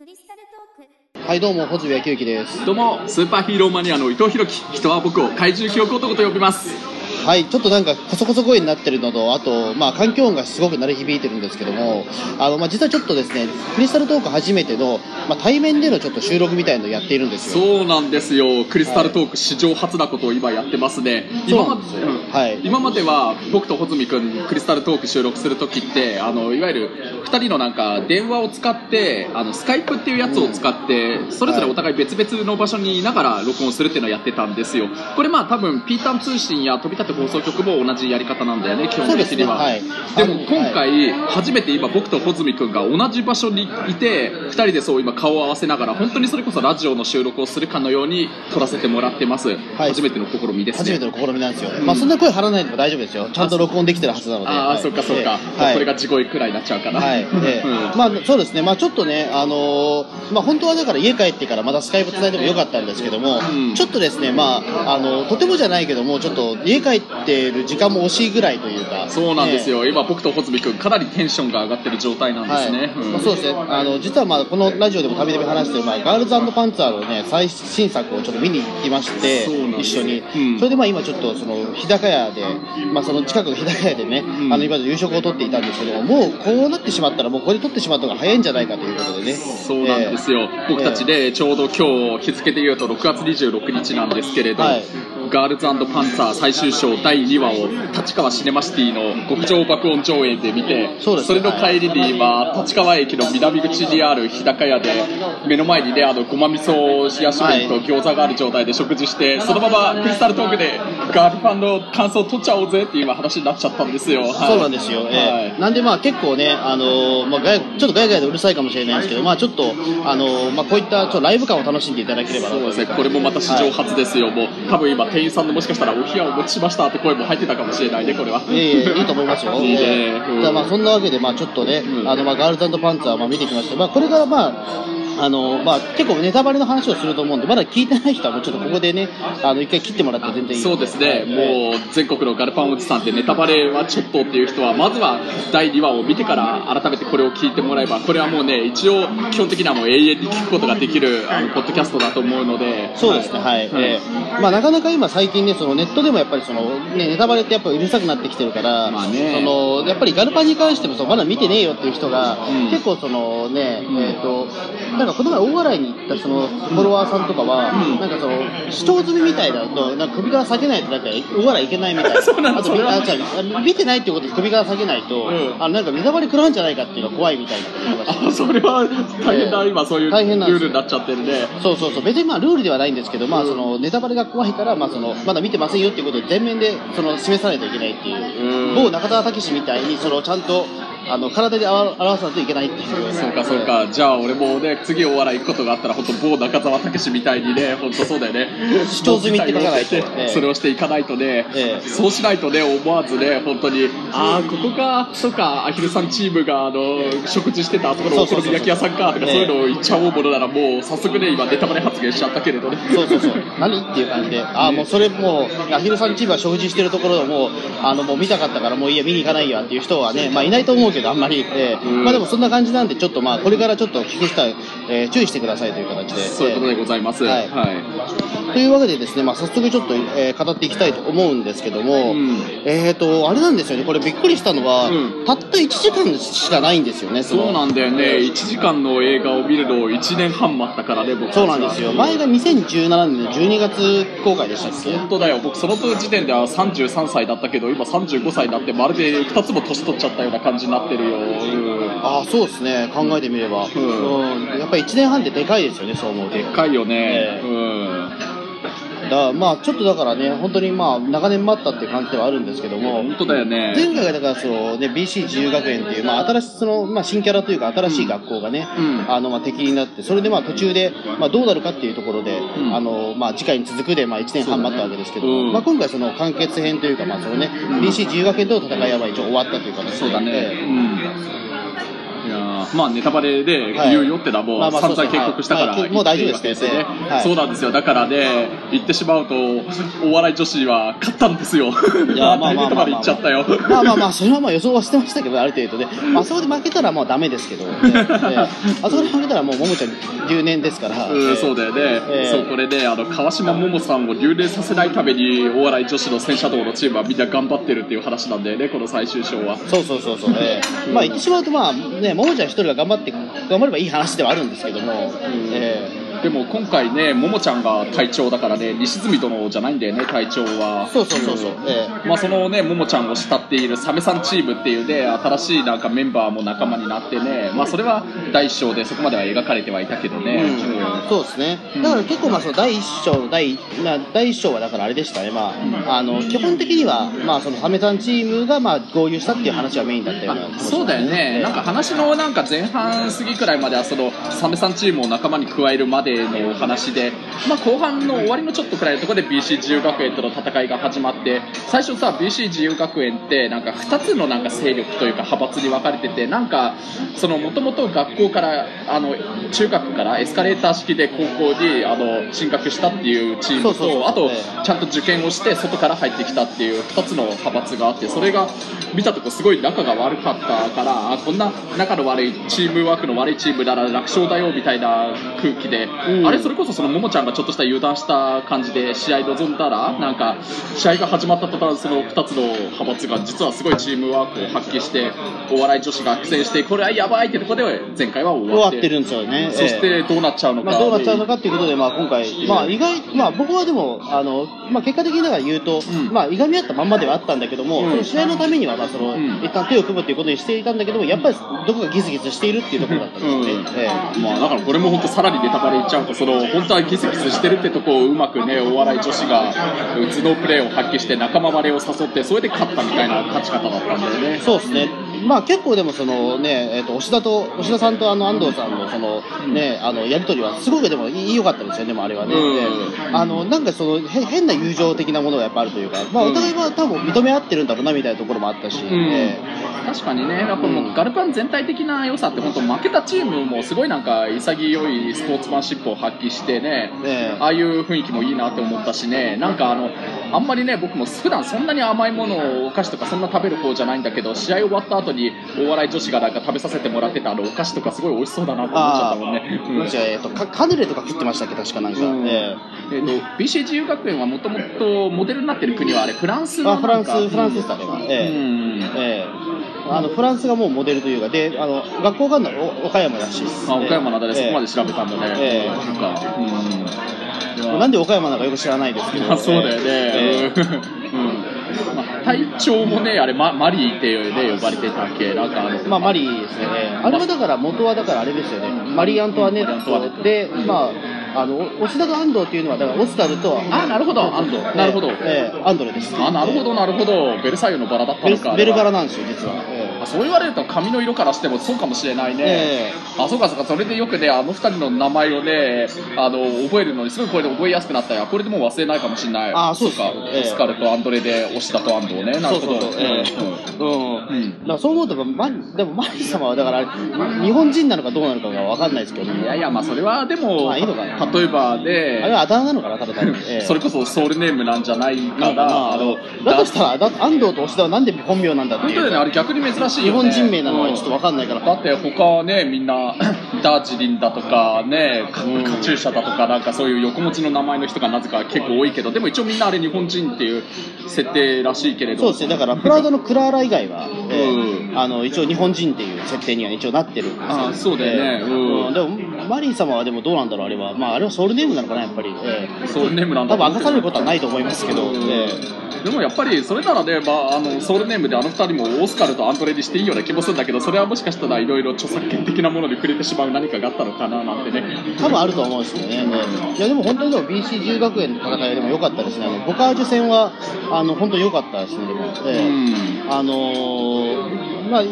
クリスタルトーク。はい、どうも、穂積昭之です。どうもスーパーヒーローマニアの伊藤弘樹。人は僕を怪獣記憶男と呼びますはい、ちょっとなんか、こそこそ声になってるのと、あと、まあ、環境音がすごく鳴り響いてるんですけども、あの、まあ、実はちょっとですね、クリスタルトーク初めての、まあ、対面でのちょっと収録みたいのをやっているんですよ。そうなんですよ。クリスタルトーク史上初なことを今やってますね。今まではい。今までは僕と穂積君クリスタルトーク収録するときってあのいわゆる2人のなんか電話を使ってあのスカイプっていうやつを使って、それぞれお互い別々の場所にいながら録音するっていうのをやってたんですよ。これまあ多分ピータン通信や飛び立て放送局も同じやり方なんだよね基本そうですね、的にははい。でも今回初めて今僕と穂積君が同じ場所にいて2人でそう今顔を合わせながら本当にそれこそラジオの収録をするかのように撮らせてもらってます、初めての試みですね。初めての試みなんですよ。まあ、そんな声張らないでも大丈夫ですよ。ちゃんと録音できてるはずなので。ああ、はい。そっかそっか、ええ。はい。これが地声くらいになっちゃうかなはい、まあそうですね、まあちょっとね、あのーまあ本当はだから家帰ってからまたスカイプつないでもよかったんですけども、うん。ちょっとですね、まああのとてもじゃないけども、ちょっと家帰ってる時間も惜しいぐらいというか、そうなんですよ。よ、今僕と穂積君かなりテンションが上がってる状態なんですね、はい。うん。まあそうですね。あの実はまあこのラジオでもたびたび話してる、まあ、ガールズパンツァーの、ね、最新作をちょっと見に行きまして一緒に、うん。それでまあ今ちょっとその日高屋で、まあ、その近くの日高屋でね、ん。あの今まで夕食をとっていたんですけども、もうこうなってしまったら、もうこれ取ってしまった方が早いんじゃないかということでね。そうなんですよ、僕たちでちょうど今日日付で言うと6月26日なんですけれど、はい。ガールズパンツァー最終章第2話を立川シネマシティの極上爆音上映で見てそれの帰りに今立川駅の南口にある日高屋で目の前にねあのごま味噌冷やし麺と餃子がある状態で食事してそのままクリスタルトークでガールファンの感想を取っちゃおうぜっていう今話になっちゃったんですよ、はい。そうなんですよ、ええ。はい。なんでまあ結構ね、あのーまあ、ちょっとガヤガヤでうるさいかもしれないですけど、まあ、ちょっと、あのーまあ、こういったちょっとライブ感を楽しんでいただければそうですね、これもまた史上初ですよ、もう多分今、店員さんのもしかしたらお冷やをお持ちしましたって声も入ってたかもしれないね、これは。いえいえ、いいと思いますよ。いいねええうんじゃあまあそんなわけで、まあちょっとね、うんあのまあガールズパンツァーまあ見てきました。まあこれからまあ、あのまあ結構ネタバレの話をすると思うんで、まだ聞いてない人はもうちょっとここでね、あの一回切ってもらって全然いいそうですね、ももう全国のガルパンおじさんでネタバレはちょっとっていう人は、まずは第2話を見てから改めてこれを聞いてもらえば、これはもうね、一応、基本的にはもう永遠に聞くことができるあのポッドキャストだと思うので、そうですね、はい。ええ。まあなかなか今最近ね、そのネットでもやっぱりその、ね、ネタバレってやっぱうるさくなってきてるから、まあね。その、やっぱりガルパンに関してもそうまだ見てねえよっていう人が、うん。結構そのね、えっ、と、なんかこの前大笑いに行ったそのフォロワーさんとかは、うん。なんかその、視聴済みみたいだと、なんか首から下げないとなんか大笑いいけないみたいな。そうなんだ。あとそれはあじゃあ見てないってことで首から下げないと、うん。あのなんかネタバレ食らうんじゃないかっていうのが怖いみたいなこと言ってました。あそれは大変だ、ええ。今、そういうル大変なんですよ。ールになっちゃってるね。そうそうそう、別にまあルールではないんですけど、まあそのネタバレが怖いから、まあそのまだ見てませんよっていうことを全面でその示さないといけないっていう、うん。某中田武史みたいにそのちゃんとあの体で表表さないといけないっていう。そうかそうか、じゃあ俺もね、次お笑い行くことがあったら、本当某中澤武史みたいにね、本当そうだよね。主張済みって書かないともう一回それをしていかないとね、ええ。そうしないとね、思わずね、本当に、ああ、ここか、そうか、アヒルさんチームが、あの、食事してたあそこのお好み焼き屋さんか、とか、ええ。そういうのを言っちゃおうものなら、もう早速ね、今ネタバレ発言しちゃったけれどね。そうそうそう、何っていう感じで、ああ、もうそれもう、アヒルさんチームが食事してるところをもう、あのもう見たかったから、もういいや、見に行かないよっていう人はね、まあいないと思うけど、あんまり、えーうん。まあでもそんな感じなんで、ちょっとまあ、これからちょっと聞く人は、えー注意してくださいという形で。そういうことでございます。はい。というわけでですね、まあ、早速ちょっと、えー語っていきたいと思うんですけども、うん。えっ、と、あれなんですよね、これびっくりしたのは、うん。たった1時間しかないんですよね、そうなんだよね、えー1時間の映画を見るのを1年半待ったからね、僕そうなんですよ。前が2017年の12月公開でしたっけ？本当だよ。僕その時点では33歳だったけど今35歳になってまるで2つも年取っちゃったような感じになってるよ、うん。ああ、そうですね、考えてみれば。ん。うん。やっぱり1年半ってでかいですよね、そう思うと。でっかいよね、え。うんまあ、ちょっとだからね、本当にまあ、長年待ったっていう感じではあるんですけども、本当だよね。前回がだからその、ね、BC 自由学園っていう、まあ、新しいその、まあ、新キャラというか新しい学校がね、うん。あのまあ、敵になってそれでまあ途中で、まあ、どうなるかっていうところで、ん。あのまあ、次回に続くで、まあ、1年半待ったわけですけど、そうん。まあ、今回その完結編というか、まあそのね BC 自由学園との戦いはまあ一応終わったという形でそうだね、ええうんういやーまあネタバレではい。言うよってのはもう散々警告したからもう大丈夫ですけね。はい。そうなんですよ。だからね言ってしまうとお笑い女子は勝ったんですよ。いやまあまあまあまあ。大ネタバレ言っちゃったよ。まあまあまあ、それはまあ予想はしてましたけど、ある程度で、まあそこで負けたらもうダメですけど、あそこで負けたらもうももちゃん留年ですから、うん、そうだよね、ええ。そうこれであの川島桃さんを留年させないためにお笑い女子の戦車道のチームはみんな頑張ってるっていう話なんだよねこの最終章は。そうそうそうそう、ええまあ言ってしまうと、まあね、ももちゃん一人が頑張って、頑張ればいい話ではあるんですけども、え。でも今回ね桃ちゃんが隊長だからね西住殿じゃないんだよね隊長は。えそうそうそうそう、ええまあ、そのね、ももちゃんを慕っているサメさんチームっていうね、新しいなんかメンバーも仲間になってね、まあ、それは第一章でそこまでは描かれてはいたけどね。うん。そうですね、だから結構、まあその第一章の第な第一章はだからあれでしたね、まあ、あの基本的には、まあ、そのサメさんチームがまあ合流したっていう話はメインだったような気がしますそうだよね、なんか話のなんか前半過ぎくらいまではそのサメさんチームを仲間に加えるまでのお話で、まあ、後半の終わりのちょっとくらいのところで BC 自由学園との戦いが始まって最初さ BC 自由学園ってなんか2つのなんか勢力というか派閥に分かれててなんかそのもともと学校からあの中学からエスカレーター式で高校にあの進学したっていうチームとあとええちゃんと受験をして外から入ってきたっていう2つの派閥があってそれが見たとこすごい仲が悪かったからあこんな仲の悪いチームワークの悪いチームなら楽勝だよみたいな空気で、うん。あれそれこそそのももちゃんがちょっとした油断した感じで試合臨んだらなんか試合が始まった途端その2つの派閥が実はすごいチームワークを発揮してお笑い女子が苦戦してこれはやばいってところで前回は終わっててるんですよね。そしてどうなっちゃうのか、まあ、どうなっちゃうのかっていうことで、まあ、今回、まあ、意外、まあ、僕はでも、あの、まあ、結果的にだから言うと、うん。まあ、いがみ合ったまんまではあったんだけども、うん。試合のためには、まあ、その、ん。一旦手を組むっていうことにしていたんだけども、やっぱり、どこかギスギスしているっていうところだったんですよね。うん。ええまあだからこれも本当さらにネタバレちゃうとその本当はギスギスしてるってとこをうまくねお笑い女子が頭脳プレーを発揮して仲間割れを誘ってそれで勝ったみたいな勝ち方だったんだよねそうですね。まあ結構でもそのね、えっ、と、押田と、押田さんとあの安藤さんのそのね、あの、やりとりはすごくでもいい良かったですよね、でもあれはね。あの、なんかその、へ変な友情的なものがやっぱあるというか、まあお互いは多分認め合ってるんだろうなみたいなところもあったし、確かにねやっぱもうガルパン全体的な良さって本当負けたチームもすごいなんか潔いスポーツマンシップを発揮してねええああいう雰囲気もいいなって思ったしね。なんかあのあんまりね僕も普段そんなに甘いものをお菓子とかそんな食べる方じゃないんだけど試合終わった後にお笑い女子がなんか食べさせてもらってたあのお菓子とかすごい美味しそうだなと思っちゃったもんね。うん。えとかカヌレとか食ってましたっけ？確かなんか、うん。ええ。ー、と BC 自由学園はもともとモデルになってる国はあれフランスえのあフランスフランスでしたね、うええ。ん。ええ。あのフランスがもうモデルというかであの学校があるのはお岡山らしいですあ岡山なんだね、そこまで、で調べたんだね、ええ。なんか、うん。なんで岡山なのかよく知らないですけど、まあ、そうだよね、ええ。うん隊長もね、あれ、ママリーって、ね、呼ばれてたっけ、なんかあの、まあ、マリーですね、あれはだから元はだからあれですよね、マリー・アントワネットで、まあ、あのオスダと安藤っていうのは、だからオスカルと、あなるほど、安藤、なるほど、ええアンドレです。あなるほど、なるほど、ベルサイユのバラだったのか、ベルバラなんですよ、実は。えあそう言われると、髪の色からしてもそうかもしれないね。えあそうかそうか。それでよくねあの二人の名前をねあの覚えるのにすごいこれで覚えやすくなったよ。これでもう忘れないかもしれない。あそうか、ええオスカルとアンドレで押田と安藤ねなるほど。そうん。うん。だからそう思うと、マリでもマリ様はだから、日本人なのかどうなのかが分かんないですけど、いやいやまあそれはでも、まあいいのかな例えばあれではあだ名なのかな、ただ単に。ええ。それこそソウルネームなんじゃないかな。あ、のだとしたら、だ安藤と押田はなんで本名なんだっていう。本当だよね。あれ逆に珍しいね。本人名なのはちょっと分かんないから。だって他はねみんな ダージリンだとかねカチューシャだとかなんかそういう横文字の名前の人がなぜか結構多いけどでも一応みんなあれ日本人っていう設定らしいけれど。そうですね、だから プラウドのクラーラ以外は、ええうん。あの一応日本人っていう設定には一応なってるんですよ。あそうだよね。ええ。うん。でもマリー様はでもどうなんだろう、あれは、まあ、あれはソウルネームなのかな、やっぱり、ええ。ソウルネームなんだ。多分明かされることはないと思いますけど、うん。えでもやっぱりそれならね、まあ、あのソウルネームであの二人もオスカルとアントレにしていいような気もするんだけどそれはもしかしたらいろいろ著作権的なものに触れてしまう何かがあったのかななんてね。え多分あると思うんですよね、ええいやでも本当にでも BC 自由学園の戦いでも良かったですね、あのボカージュ戦はあの本当に良かったですね、でも。ええ。うん。あのーまあ、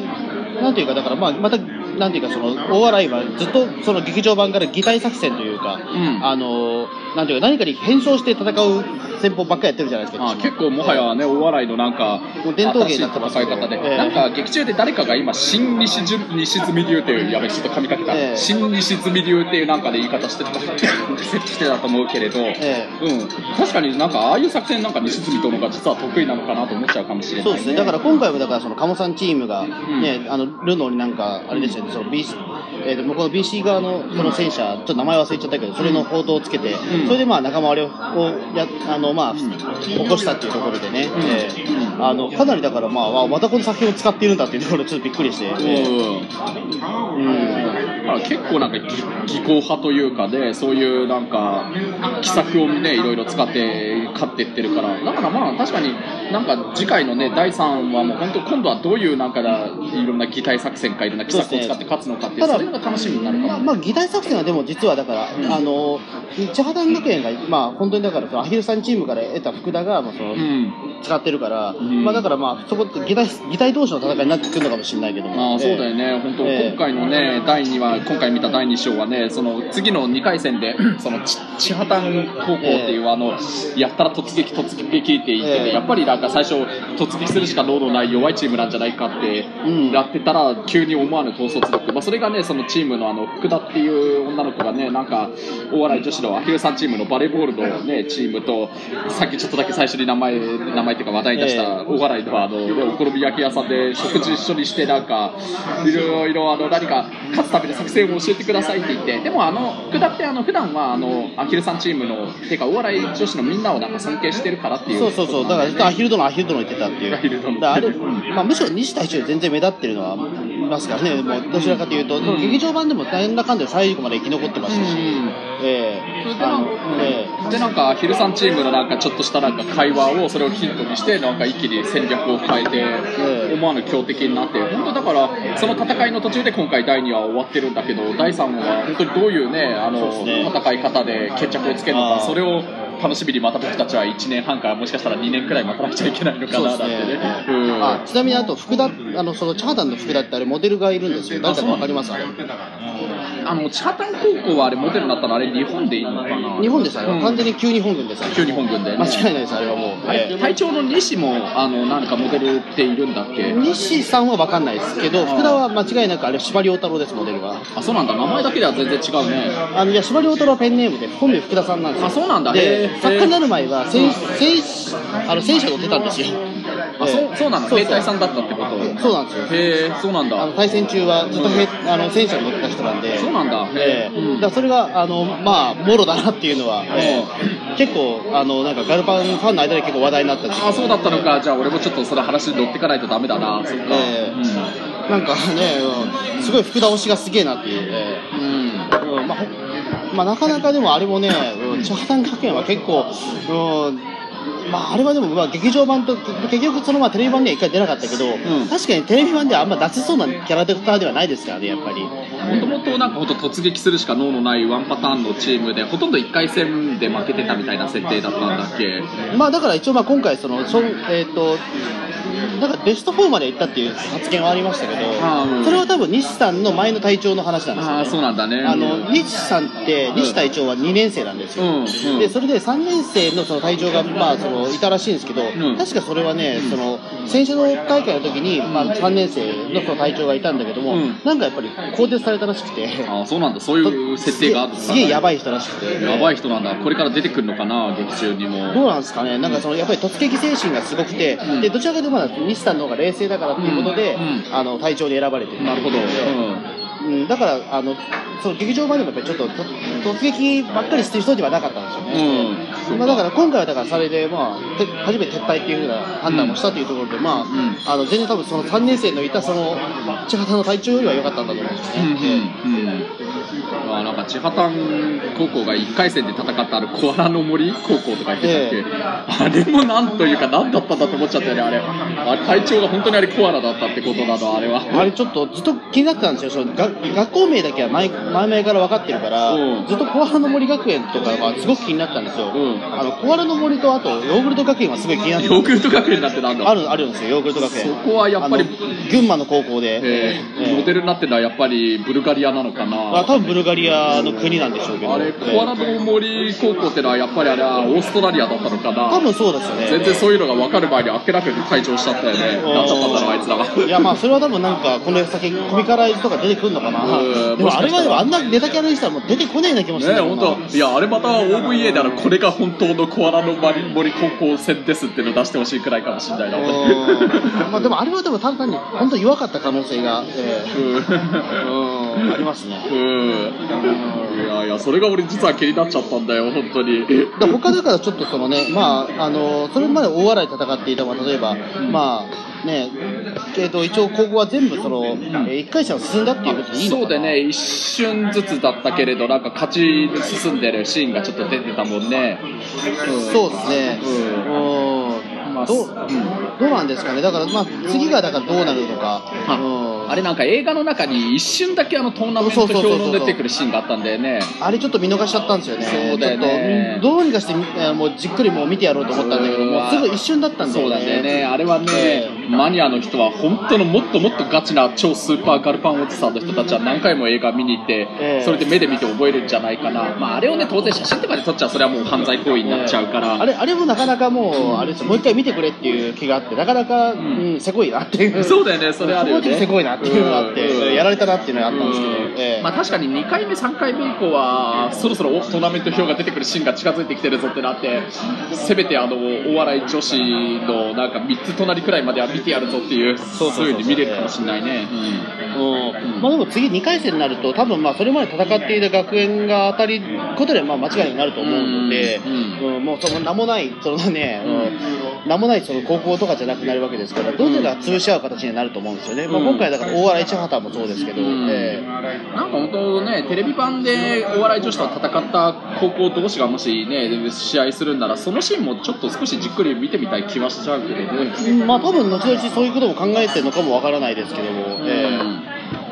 なんていうか、だから、まあ、また、なんていうか、その、大笑いはずっと、その劇場版から擬態作戦というか、ん。あのーなんていうか、何かに変装して戦う戦法ばっかりやってるじゃないですか。あ結構もはやね、お笑いのなんか、もう伝統芸になってます戦い方で、ええ。なんか劇中で誰かが今、新西西住流っていう、やべ、ちょっと噛みかけた、ええ。新西住流っていうなんかで言い方してた、してたと思うけれど、えうん、確かになんか、ああいう作戦なんか西住殿が実は得意なのかなと思っちゃうかもしれない、そうですね、だから今回もだからその鴨さんチームが、んねあのルノーになんか、あれでしたよね、その BC えー、と向こうの BC 側のその戦車、ちょっと名前忘れちゃったけど、それの報道をつけて、うん。それでまあ仲間割れをやあの、まあ起こしたっていうところでね、えーあのかなりだから、まあ、わまたこの作品を使っているんだっていうところで、ちょっとびっくりして、えーうんうん。だから結構なんか技技巧派というかでそういうなんか奇策をねいろいろ使って勝っていってるから。だからまあ確かになんか次回のね第3話も本当今度はどういうなんかだいろんな擬態作戦かいろんな奇策を使って勝つのかってそれが楽しみになるかも、まあ、まあ、擬態作戦はでも実はだから、うん。あの千畑学園が、まあ、本当にだからアヒルさんチームから得た福田が、まあ、そのうん。使ってるから、んまあ、だからまあそこって擬態擬態同士の戦いになってくるのかもしれないけども、ああそうだよね、ね、本当、ええ。今回のね、第2話、今回見た第2章はね、その次の2回戦で、そのち千畑高校っていう、あの、やったら突撃、突撃って言ってて、ええ。やっぱりなんか最初、突撃するしか能のない弱いチームなんじゃないかってうん。やってたら、急に思わぬ統率力、まあ、それがね、そのチームのあの福田っていう女の子がね、なんか、大笑い女子のアヒルさんチームのバレーボールのね、チームと、さっきちょっとだけ最初に名前、名前っていうか話題に出した、ええ大笑いのあの、ねお好み焼き屋さんで食事一緒にしてなんかいろいろあの何か勝つための作戦を教えてくださいって言ってでもあの福田ってあの普段はあのアヒルさんチームのていうかお笑い女子のみんなをなんか尊敬してるからっていう。そうそうそう、だからずっとアヒル殿、アヒル殿言ってたっていう、アヒル殿。あれまあ、むしろ西隊長より全然目立ってるのは、いますからね、もうどちらかというと、その劇場版でもなんだかんだ最後まで生き残ってまし。たし、ええそれでなんかええでなんかヒルさんチームのなんかちょっとしたなんか会話をそれをヒントにしてなんか一気に戦略を変えてえ思わぬ強敵になって本当だからその戦いの途中で今回第2話終わってるんだけど第3話は本当にどういうねあの戦い方で決着をつけるのかそれを楽しみにまた僕たちは1年半からもしかしたら2年くらい待たなくちゃいけないのかそうですななんてねね。うんあちなみにあと福田あのそのチャーダンの福田ってあれモデルがいるんですよ。誰だかわかりますあれ？あの千畑高校はあれモデルになったのあれ日本でいいのかな？日本ですあれはうん。完全に旧日本軍です。あれ旧日本軍でね。間違いないですあれはもう。あれええ隊長の西もあのなんかモデルっているんだっけ？西さんは分かんないですけど、福田は間違いなくあれ、司馬遼太郎です、モデルが。あそうなんだ。名前だけでは全然違うね。あのいや司馬遼太郎はペンネームで、本名福田さんなんですよ。あそうなんだ。へでー、作家になる前は戦、戦あの戦車乗ってたんですよ。あそうそうなの？そう兵隊さんだったってこと？そうなんですよ。へえそうなんあだの対戦中はずっと兵あの戦車に乗ってた人なんで。そうなんだ。ええ。うん。だからそれがあの、まあ、もろだなっていうのは、ええ。結構あのなんかガルパンファンの間で結構話題になったんです。あそうだったのか。じゃあ俺もちょっとその話に乗ってかないとダメだな。そっか。ええなんかね、うん。すごい福田推しがすげえなっていう、え。うん、うん。まあほまあ、なかなかでもあれもね、うん。チャータン学園は結構、うんまあ、あれはでも、まあ、劇場版と結局そのまあテレビ版には一回出なかったけど、ん。確かにテレビ版ではあんま出せそうなキャラクターではないですからね、やっぱり。もともとなんかほんと突撃するしか脳のないワンパターンのチームでほとんど1回戦で負けてたみたいな設定だったんだっけ？まあだから一応まあ今回そのえっ、となんかベスト4まで行ったっていう発言はありましたけど、うん。それは多分西さんの前の隊長の話なんですよ、ね。ああそうなんだね。あの西さんって西隊長は2年生なんですよ、うんうん。でそれで3年生のその隊長が、まあ、そのいたらしいんですけど、ん。確かそれはねその選手の大会の時に、まあ、3年生のその隊長がいたんだけども、うん。なんかやっぱり更迭されたらしくて。ああそうなんだ。そういう設定があるのかすげえやばい人らしくて。やばい人なんだ。これから出てくるのかな劇中にも。どうなんですかね、なんかそのやっぱり突撃精神がすごくて、うん。でどちらかというとまだ西さんの方が冷静だからっていうことで、あの隊長に選ばれてるなるほど、うん、だからあのその劇場版でもやっぱりちょっとと突撃ばっかりしてる人ではなかったんですようん、ね。うん、まあ、だから今回はだからそれで、まあ、て初めて撤退っていうふうな判断をしたというところで、まあんあの全然多分その3年生のいたその千畑の隊長よりは良かったんだと思うんですうんね。うんうん。あなんか千畑高校が1回戦で戦ったあるコアラの森高校とか言ってたっけ、あれもなんというか何だったんだと思っちゃったよねあれ。あれ隊長が本当にあれコアラだったってことなのあれは。あれちょっとずっと気になってたんですよ、そのが学校名だけは毎前々から分かってるから、うん。ずっとコアラの森学園とかはすごく気になったんですよ、うん。あのコアラの森とあとヨーグルト学園はすごい気になってヨーグルト学園なんてなんだ？あるあるんですよヨーグルト学園。そこはやっぱり群馬の高校で、え。ーええ。モデルになってるのはやっぱりブルガリアなのかな？あ多分ブルガリアの国なんでしょうけど。あれコアラの森高校ってのはやっぱりあれはオーストラリアだったのかな多分そうですよね。全然そういうのが分かる前にあっけなく退場しちゃったよね。なんだったんだろうあいつらは。いやまあそれは多分なんかこの先コミカライズとか出てくるのかなうん。でもあれはでもあんもなネタキャラにしたらもう出てこねえな気もするんね本当。いやあれまた OVA であのこれが本当のコアラの森森高校戦ですっていうのを出してほしいくらいかもしれないな。うん。まあでもあれはでも単単に本当に弱かった可能性が、えうん。えうんありますね。うん。いやいやそれが俺実は気になっちゃったんだよ本当に。で他だからちょっとそのね、まあ、あのそれまで大笑い戦っていた、まあ、例えば、まあねえー、と一応、高校は全部その、えー、1回戦は進んだっていうことでいいのそうでね。一瞬ずつだったけれどなんか勝ち進んでるシーンがちょっと出てたもんね、うん。そうですね、うん。まあどううん。どうなんですかね、だから、まあ、次がだからどうなるのか、あうんあれなんか映画の中に一瞬だけあのトーナメント表の出てくるシーンがあったんだよね。あれちょっと見逃しちゃったんですよね、そうだよね。ちょっとどうにかしてもうじっくりもう見てやろうと思ったんだけど、うんもうすぐ一瞬だったんだよね。そうだよね。あれはね、えマニアの人は本当のもっともっとガチな超スーパーガルパンおじさんの人たちは何回も映画見に行って、ええ。それで目で見て覚えるんじゃないかな、まあ、あれをね当然写真とかで撮っちゃうそれはもう犯罪行為になっちゃうから、あれあれもなかなかもう、あれもう一回見てくれっていう気があって、なかなか、うん。ん、せこいなっていう、そうだよね。それあるよね。せこいなっていうのがあって、うんやられたなっていうのがあったんですけど、うんええ。まあ、確かに2回目、3回目以降はそろそろおトーナメント表が出てくるシーンが近づいてきてるぞってなってせめてあのお笑い女子のなんか3つ隣くらいまでは見てやるぞっていうそうそうそうに見れるかもしれないね。うん。まあ、でも次2回戦になると、多分まあそれまで戦っていた学園が当たりことでまあ間違いなくなると思うので、うんうんもうその名もない、そのね、うん。名もないその高校とかじゃなくなるわけですから、どちらが潰し合う形になると思うんですよね、まあ、うん。今回だから大原市畑もそうですけど、うん。えなんか本当ね、テレビ版でお笑い女子と戦った高校同士がもしね、試合するんなら、そのシーンもちょっと少しじっくり見てみたい気はしちゃうけどね。えまあ多分後々そういうことも考えてるのかもわからないですけども、え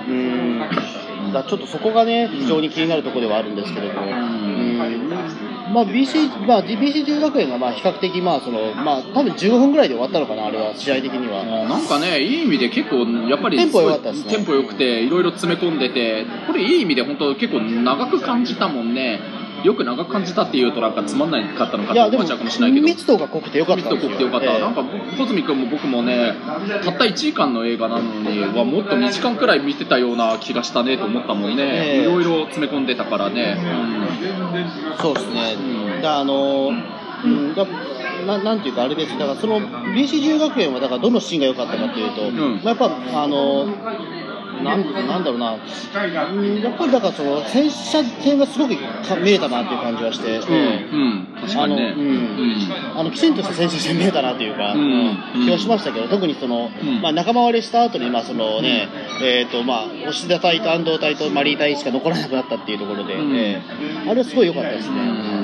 え。うん。だちょっとそこがね、非常に気になるところではあるんですけれども。うんまあ、BC、まあ、BC 中学園がまあ比較的、まあそのまあ、多分15分ぐらいで終わったのかな、あれは、試合的には。なんかね、いい意味で結構、やっぱりテンポ良かったですねテンポ良くて、いろいろ詰め込んでて、これ、いい意味で本当、結構長く感じたもんね、よく長く感じたっていうと、なんかつまんないかったのかって思っちゃうかもしれないけど。密度が濃くてよかった。密度。濃くてよかった、ええ。なんか穂積君も僕もねたった1時間の映画なのにはもっと2時間くらい見てたような気がしたねと思ったもんね、ええ。いろいろ詰め込んでたからね、そうですね。うんだあのうん、だななんていうか、あれです、だからその BC 中学園はだからどのシーンが良かったかというと、ん。まあ、やっぱ、あのなんなんだろうな、うんやっぱりだからその戦車戦がすごくか見えたなっていう感じはして、うんうん、確かにね、あのうん。あのきちんとした戦車戦見えたなというか、うんうん。気はしましたけど、特にその、うん。まあ、仲間割れした後にまあそのね、えーとまあ、押田隊と安藤隊とマリー隊しか残らなくなったっていうところで、うん。えーあれはすごい良かったですね。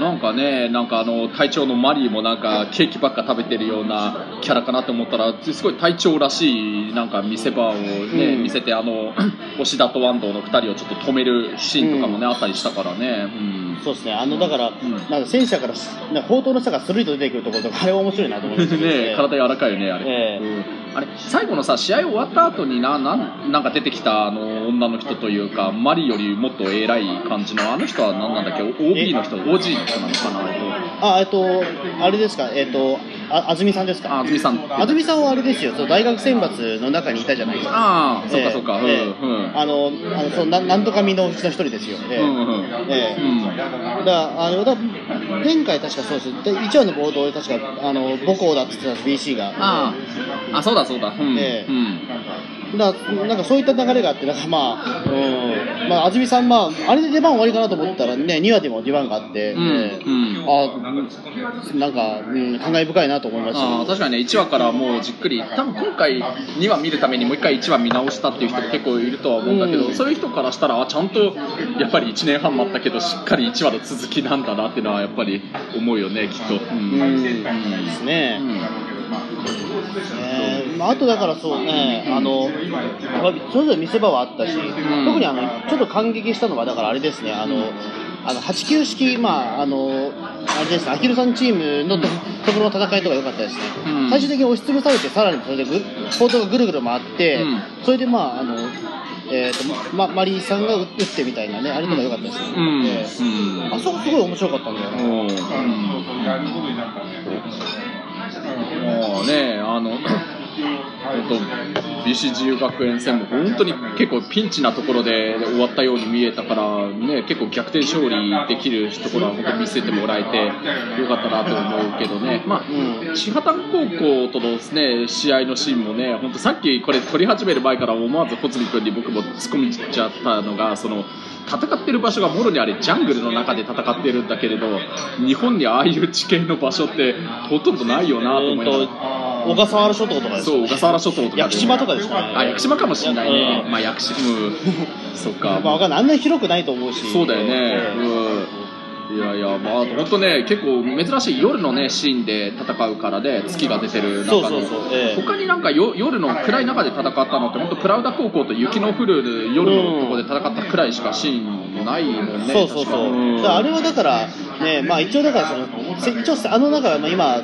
なんかね、なんかあの隊長のマリーもなんかケーキばっか食べてるようなキャラかなと思ったら、すごい隊長らしいなんか見せ場をね、うん。見せて、あの 押田と安藤の2人をちょっと止めるシーンとかもね、あったりしたからね。うんそうですね、あのだから、ん。なんか戦車からな砲塔の下がスルリと出てくるところとか、あれは面白いなと思いまね体柔らかいよね、あれ。ええ。うん。あれ最後のさ試合終わった後にななんなんか出てきたあの女の人というかマリよりもっと偉い感じのあの人は何なんだっけ？OB の人 OG の人なのかな？あ、えっと、あれですか、えっと、あ安住さんですか？あ安住さん。安住さんはあれですよ、そう大学選抜の中にいたじゃないですか。ああ、そっええかそっか、うん、ええ。うん。あの、あのそうななんとかみのうちの一人ですよ。ええ。うんうん。ええ。うんだからあのだ前回確かそうです。で1話の冒頭で確かあの母校だって言ってたんです BC が。ああ、あ、そうだそうだ、うん。ええ。うん。だなんかそういった流れがあって、なんかまあ、うん、まあ、安住さん、まあ、あれで出番終わりかなと思ったらね、2話でも出番があって、うんええうんあなんか、うん、感慨深いなと思いました。ああ確かにね1話からもうじっくり多分今回2話見るためにもう1回1話見直したっていう人も結構いるとは思うんだけど、うんそういう人からしたらあちゃんとやっぱり1年半待ったけどしっかり1話の続きなんだなっていうのはやっぱり思うよねきっと。うん。うん、ですね。ねまあ、あとだからそうね、あの、まあそれぞれ見せ場はあったし、特にあの、ちょっと感激したのは、だからあれですね、あの、あの89式、まあ、あの、あれですね、アヒルさんチームのとところの戦いとか良かったですね、うん。最終的に押しつぶされて、さらにそれでぐポートがぐるぐる回って、うん。それでまあ、あの、えーとま、マリーさんが打ってみたいなね、あれとか良かったですね。うん。えー。あそこすごい面白かったんだよな。うんもうね、あの、本当、BC 自由学園戦も本当に結構ピンチなところで終わったように見えたから、ね、結構逆転勝利できるところは本当に見せてもらえてよかったなと思うけどね、まあ、うん。千葉丹高校とのです、ね、試合のシーンもね、本当さっきこれ撮り始める前から思わず穂積君に僕も突っ込みちゃったのが、その、戦ってる場所がもろにあれジャングルの中で戦ってるんだけれど日本にああいう地形の場所ってほとんどないよなと思いな小笠原諸島とかですそう小笠原諸島とかで。屋久島とかですか？ねあ屋久島かもしれないね、うん。まあ屋久島。うん。そっか、まあ、あんなに広くないと思うし。そうだよね、うんいやいや、まあ、本当ね、結構珍しい夜のね、シーンで戦うからで、月が出てる中のそうそうそうええ。他になんかよ夜の暗い中で戦ったのって、本当、プラウダ高校と雪の降る夜のところで戦ったくらいしかシーンないもんね、そうそうそう、確かだからあれはだから、ねまあ、一応だからその、せ一応あの中、まあ、今、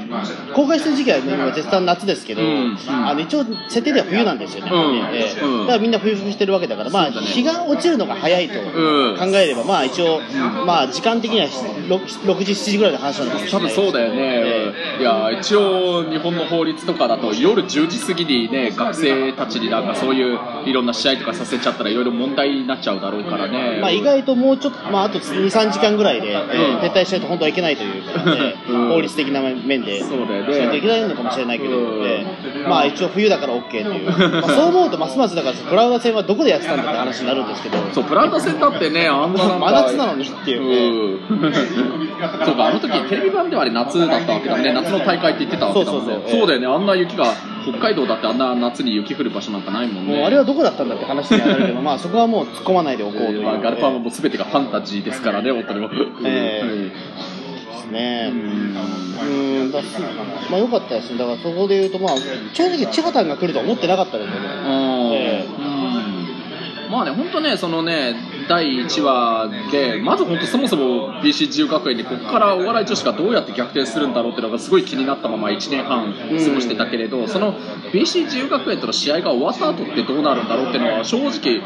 公開してる時期は今絶賛夏ですけど、うん。あの一応、設定では冬なんですよね、うん。ええうん。だからみんな冬服してるわけだから、まあ、日が落ちるのが早いとうん考えれば、まあ一応、まあ時間的には 6, 時、7時ぐらいの話なのかもし多分そうだよね、いや一応、日本の法律とかだと夜10時過ぎにね学生たちになんかそういういろんな試合とかさせちゃったらいろいろ問題になっちゃうだろうからね。まあ、意外ともうちょっと、まあ、あと2、3時間ぐらいで、撤退しないと本当はいけないという、ねうん法律的な面で、そうだよねしないといけないのかもしれないけど、うんまあ、一応冬だから OK っていう、まあ、そう思うと、ますますだから、プラウダ戦はどこでやってたんだって話になるんですけど、そうプラウダ戦だってね、あんななんか真夏なのにっていうね。うんそうか、あの時テレビ版ではあれ夏だったわけだもんね、夏の大会って言ってたわけだもんね。そうそうそう。そうだよね、あんな雪が、北海道だってあんな夏に雪降る場所なんかないもんね。もうあれはどこだったんだって話にはなるけど、まあ、そこはもう突っ込まないでおこうという、まあ、ガルパンはもう全てがファンタジーですからね、本当にも。ええ。うん。ですね。うん。うんだまあ良かったですね、だからそこで言うと、まあ、正直、千畑が来るとは思ってなかったですよね。ええ。うん。まあね、本当ね、そのね、第1話で、まず本当そもそも BC 自由学園で、ここからお笑い女子がどうやって逆転するんだろうっていうのがすごい気になったまま1年半過ごしてたけれど、その BC 自由学園との試合が終わった後ってどうなるんだろうっていうのは、正直、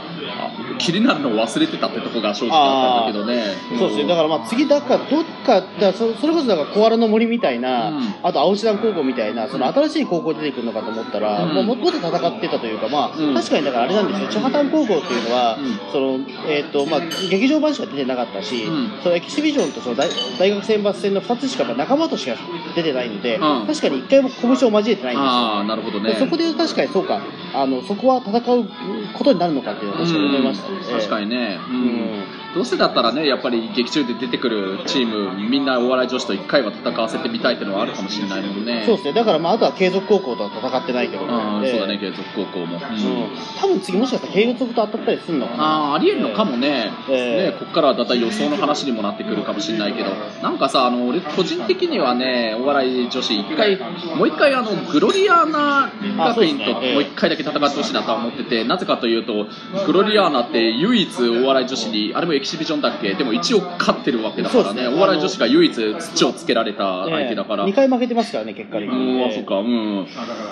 気になるのを忘れてたってとこが正直あったんだけどね。そうですね、だからまあ次、だからどっか、だそそれこそだから小原の森みたいな、うん。あと青志団高校みたいな、その新しい高校出てくるのかと思ったら、うん。もうもっと戦ってたというか、まあうん。確かにだからあれなんですよ、千畑高校っていうのは、うん。そのえーとまあ、劇場版しか出てなかったし、うん。そのエキシビジョンとその大大学選抜戦の2つしかまあ仲間としか出てないので、うん。確かに1回も拳を交えてないんですよ。ああ、なるほどね。そこで確かにそうか、あのそこは戦うことになるのかっていうのは確かに思いましたね。うん。確かにね、ううんんどうせだったらね、やっぱり劇中で出てくるチーム、みんなお笑い女子と1回は戦わせてみたいっていうのはあるかもしれないもんね。そうですね、だからまああとは継続高校とは戦ってないけど、うん、で。そうだね、継続高校も。うん。うん、多分次もしかしたら継続と当たったりするのかな。あーありえるのかもね、ええ。ねここからはだんだん予想の話にもなってくるかもしれないけど、なんかさ、あの俺、個人的にはね、お笑い女子、一回、もう一回、あのグロリアーナ学院ともう一回だけ戦ってほしいなとは思ってて、なぜかというと、グロリアーナって唯一お笑い女子に、あれもエキシビジョンだっけ、でも一応勝ってるわけだからね、ね。お笑い女子が唯一土をつけられた相手だから。2回負けてますからね、結果的うに。ん、あそっか、うん。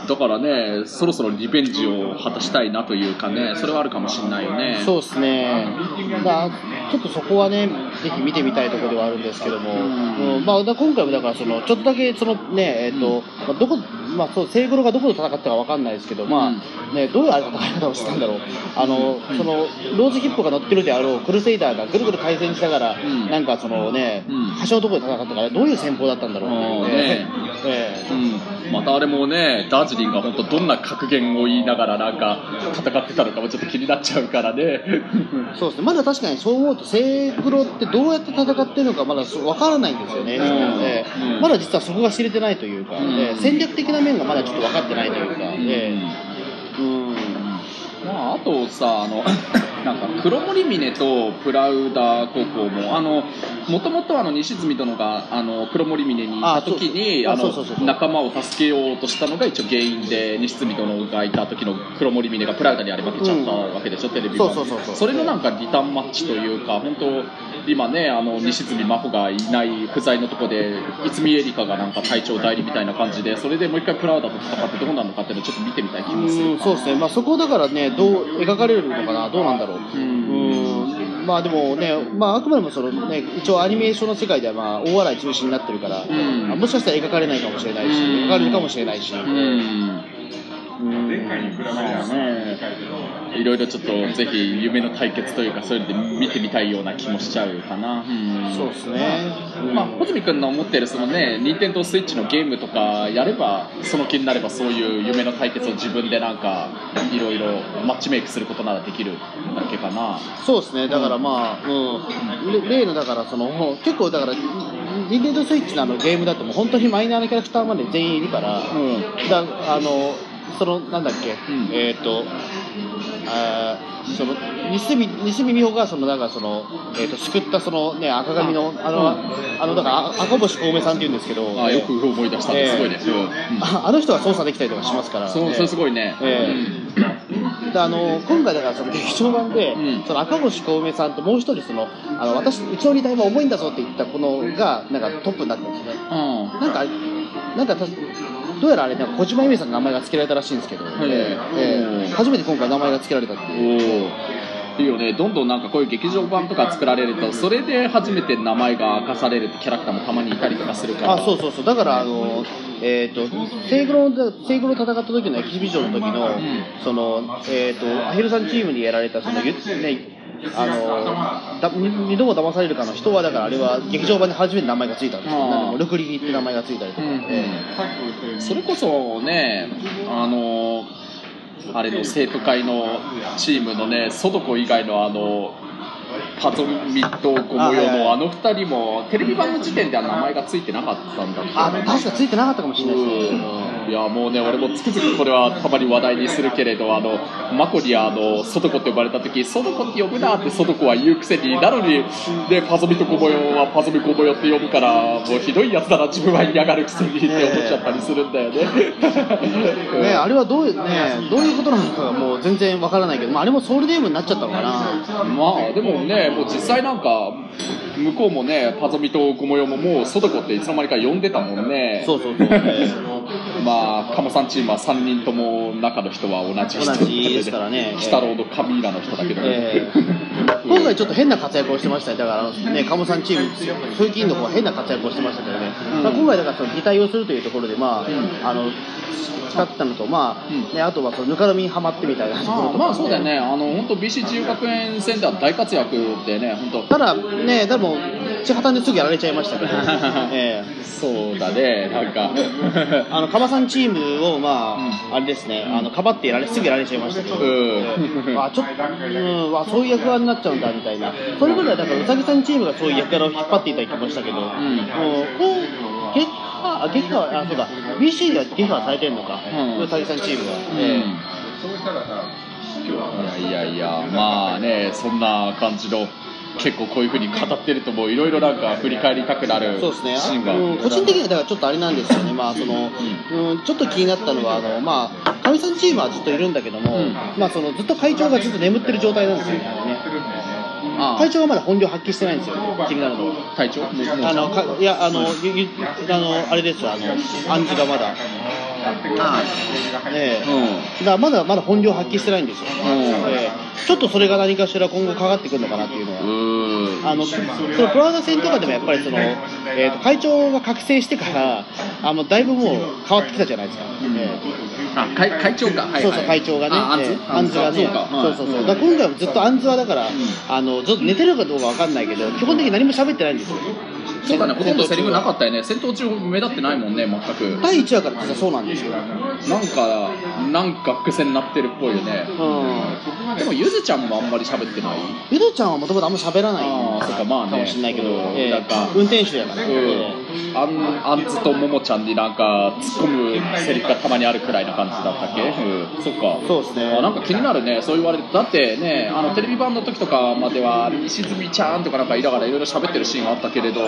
だからね、そろそろリベンジを果たしたいなというかね、それはあるかもしれないよね。そうですね、まあ、ちょっとそこはね、ぜひ見てみたいところではあるんですけども、うん。うん。まあ、だ今回もだからその、ちょっとだけその、ねえーとまあ、どこまあ、そうセイグロがどこで戦ったかわかんないですけど、まあね、どういう戦い方をしたんだろう、あのそのローズヒップが乗ってるであろうクルセイダーがぐるぐる回旋しながら、ん。なんかそのね、うん。端のところで戦ったから、どういう戦法だったんだろうっていうまたあれもね、ダージリンが本当どんな格言を言いながらなんか戦ってたのかもちょっと気になっちゃうからね。そうですね、まだ確かにそう思うと、セイグロってどうやって戦ってるのか、まだそうわからないんですよね、うん。ええ。うん。まだ実はそこが知れてないというか、戦略的な面がまだちょっと分かってないというか、ええ。うん。まあ、あとさ、あの、なんか黒森峰とプラウダー高校もあのもともとあの西住殿があの黒森峰にいた時に仲間を助けようとしたのが一応原因で西住殿がいた時の黒森峰がプラウダーにあれ負けちゃったわけでしょ、テレビ版。そうそうそうそう。それのなんかリターンマッチというか本当今ねあの西住真帆がいない不在のとこで逸見エリカがなんか隊長代理みたいな感じでそれでもう一回プラウダーと戦ってどうなるのかっていうのをちょっと見てみたい気もするうんそうですね、まあ、そこだからね、どう描かれるのかな、どうなんだろう。うん。うん。まあでもね、まあ、あくまでもその、ね、一応アニメーションの世界ではまあ大笑い中心になってるから、ん。あもしかしたら描かれないかもしれないし、うん。描かれるかもしれないし、うん。うんまあね、いろいろちょっとぜひ夢の対決というかそういうので見てみたいような気もしちゃうかな。うん。そうですね。うん。まあ、穂積君の思ってるそのね、任天堂スイッチのゲームとかやれば、その気になればそういう夢の対決を自分でなんかいろいろマッチメイクすることならできるだけかな。そうですね、だからまあ、うん、れ例のだからその、結構だから、任天堂スイッチのあのゲームだともう本当にマイナーなキャラクターまで全員いるから、うん。だあのそのなんだっけ、うん。えっ、とあーその西見美穂がそのなんかそのえっ、と救ったそのね赤髪のあの、あのだからあ赤星小梅さんって言うんですけど、あよく思い出した。ええすごいね。うんああの人が操作できたりとかしますから、そうそれすごいね。えであの今回だからその劇場版で、うん。その赤星小梅さんともう一人そのあの私うちのリタイは重いんだぞって言った子のがなんかトップになってるんですね。うん。なんかなんかたどうやらあれなんか小島由美さんの名前が付けられたらしいんですけど、ええええ。初めて今回名前が付けられたっていう。いいよね、どんどんなんかこういう劇場版とか作られると、それで初めて名前が明かされるキャラクターもたまにいたりとかするから、あそうそうそう。だからあのえっ、とセイグロのセイグロ戦った時のエキシビジョンの時の、ん。そのえっ、とアヒルさんチームにやられたそのゆねあのだ二二度も騙されるかの人はだからあれは劇場版で初めて名前がついたんですよ。あーなんでもルクリリって名前がついたりとか。うんうんえそれこそね、あのあれの生徒会のチームのね、ソドコ以外のあの、パゾミとゴモヨのあの二人も、テレビ版の時点では名前がついてなかったんだっけあ確かついてなかったかもしれないですね。いやもうね、俺もつくづくこれはたまに話題にするけれど、あのマコにあのソドコって呼ばれたとき、ソドコって呼ぶなってソドコは言うくせに、なのに、ね、パゾミとゴモヨはパゾミゴモヨって呼ぶから、もうひどいやつだな、自分は嫌がるくせにって思っちゃったりするんだよね。ね、あれはどう,、ね、どういうことなのかがもう全然わからないけど、まあ、あれもソウルネームになっちゃったのかな。まあでもね、もう実際なんか、向こうもね、パゾミとゴモヨももうソドコっていつの間にか呼んでたもんね。そうそうそう。ねまあ、カモさんチームは3人とも中の人は同じ人。同じですからね。鬼太郎のカミーラの人だけど、え 今回ちょっと変な活躍をしてましたね、だからね、鴨さんチーム、そういう金の方は変な活躍をしてましたけどね、うん。まあ、今回だからその擬態をするというところで、まあ、あの使ってたのと、まあうん。ね、あとはそのぬかるみにはまってみたいなところとか、まあ、まあそうだよね、あの本当、BC 自由学園戦では大活躍でね、本当、ただね、でも、地破綻ですぐやられちゃいましたけど、ええ。そうだね、なんか、あの、カさんチームを、まあ、あれですね、あの、かばってやられ、すぐやられちゃいましたけど、うん。ええあ、ちょっと、うん、わそういう役割になっちゃうんだ、みたいな。それまでは、だから、うさぎさんチームがそういう役柄を引っ張っていた気もしたけど、ん。もう、こう、撃破、あ、撃破、あ、そうだ、BC では撃破されてるのか、うん。うさぎさんチームが。うん。いやいやいや、まあね、そんな感じの、結構こういうふうに語ってると、もういろいろなんか振り返りたくなるそうですね、シーンが。うん、個人的にはだからちょっとあれなんですよね、まあそのうん、ちょっと気になったのは、あのまあ、かみさんチームはずっといるんだけども、うん。まあ、そのずっと会長がずっと眠ってる状態なんですよ。ね、あ会長がまだ本領発揮してないんですよ、気になるのは。隊長？あのかいやあの、ゆゆあのあれですよ、あの暗示がまだ、ええ。うん。だからまだまだ本領発揮してないんですよ、うん。ええ。ちょっとそれが何かしら今後かかってくるのかなっていうのは。うーん。あのそのプラザ戦とかでもやっぱりその、えー、と会長が覚醒してからあのだいぶもう変わってきたじゃないですか、えあ会会長か、はいそうそう会長がね、あアンズ？えーアンズがね。そうか、そうそうだ今回もずっとアンズはだから、あのずっと寝てるかどうかわかんないけど基本的に何も喋ってないんですよ。そうだね、ほとんどセリフなかっったよね、戦闘中目立ってないもんね、全く。第1話から実はそうなんですよ、なんか、なんか伏線になってるっぽいよね。うん、でも、ゆずちゃんもあんまり喋ってない？ゆずちゃんはもともとあんま喋らないあーそっかまあね。かもしれないけど、えーなんか。運転手だから、うん。えーあんあんずとももちゃんになんか突っ込むセリフがたまにあるくらいな感じだったっけ、うん、そっか。そうですね。あなんか気になるね。そう言われて。だってねあのテレビ版の時とかまでは石積ちゃんとかなんかいながらいろいろ喋ってるシーンがあったけれど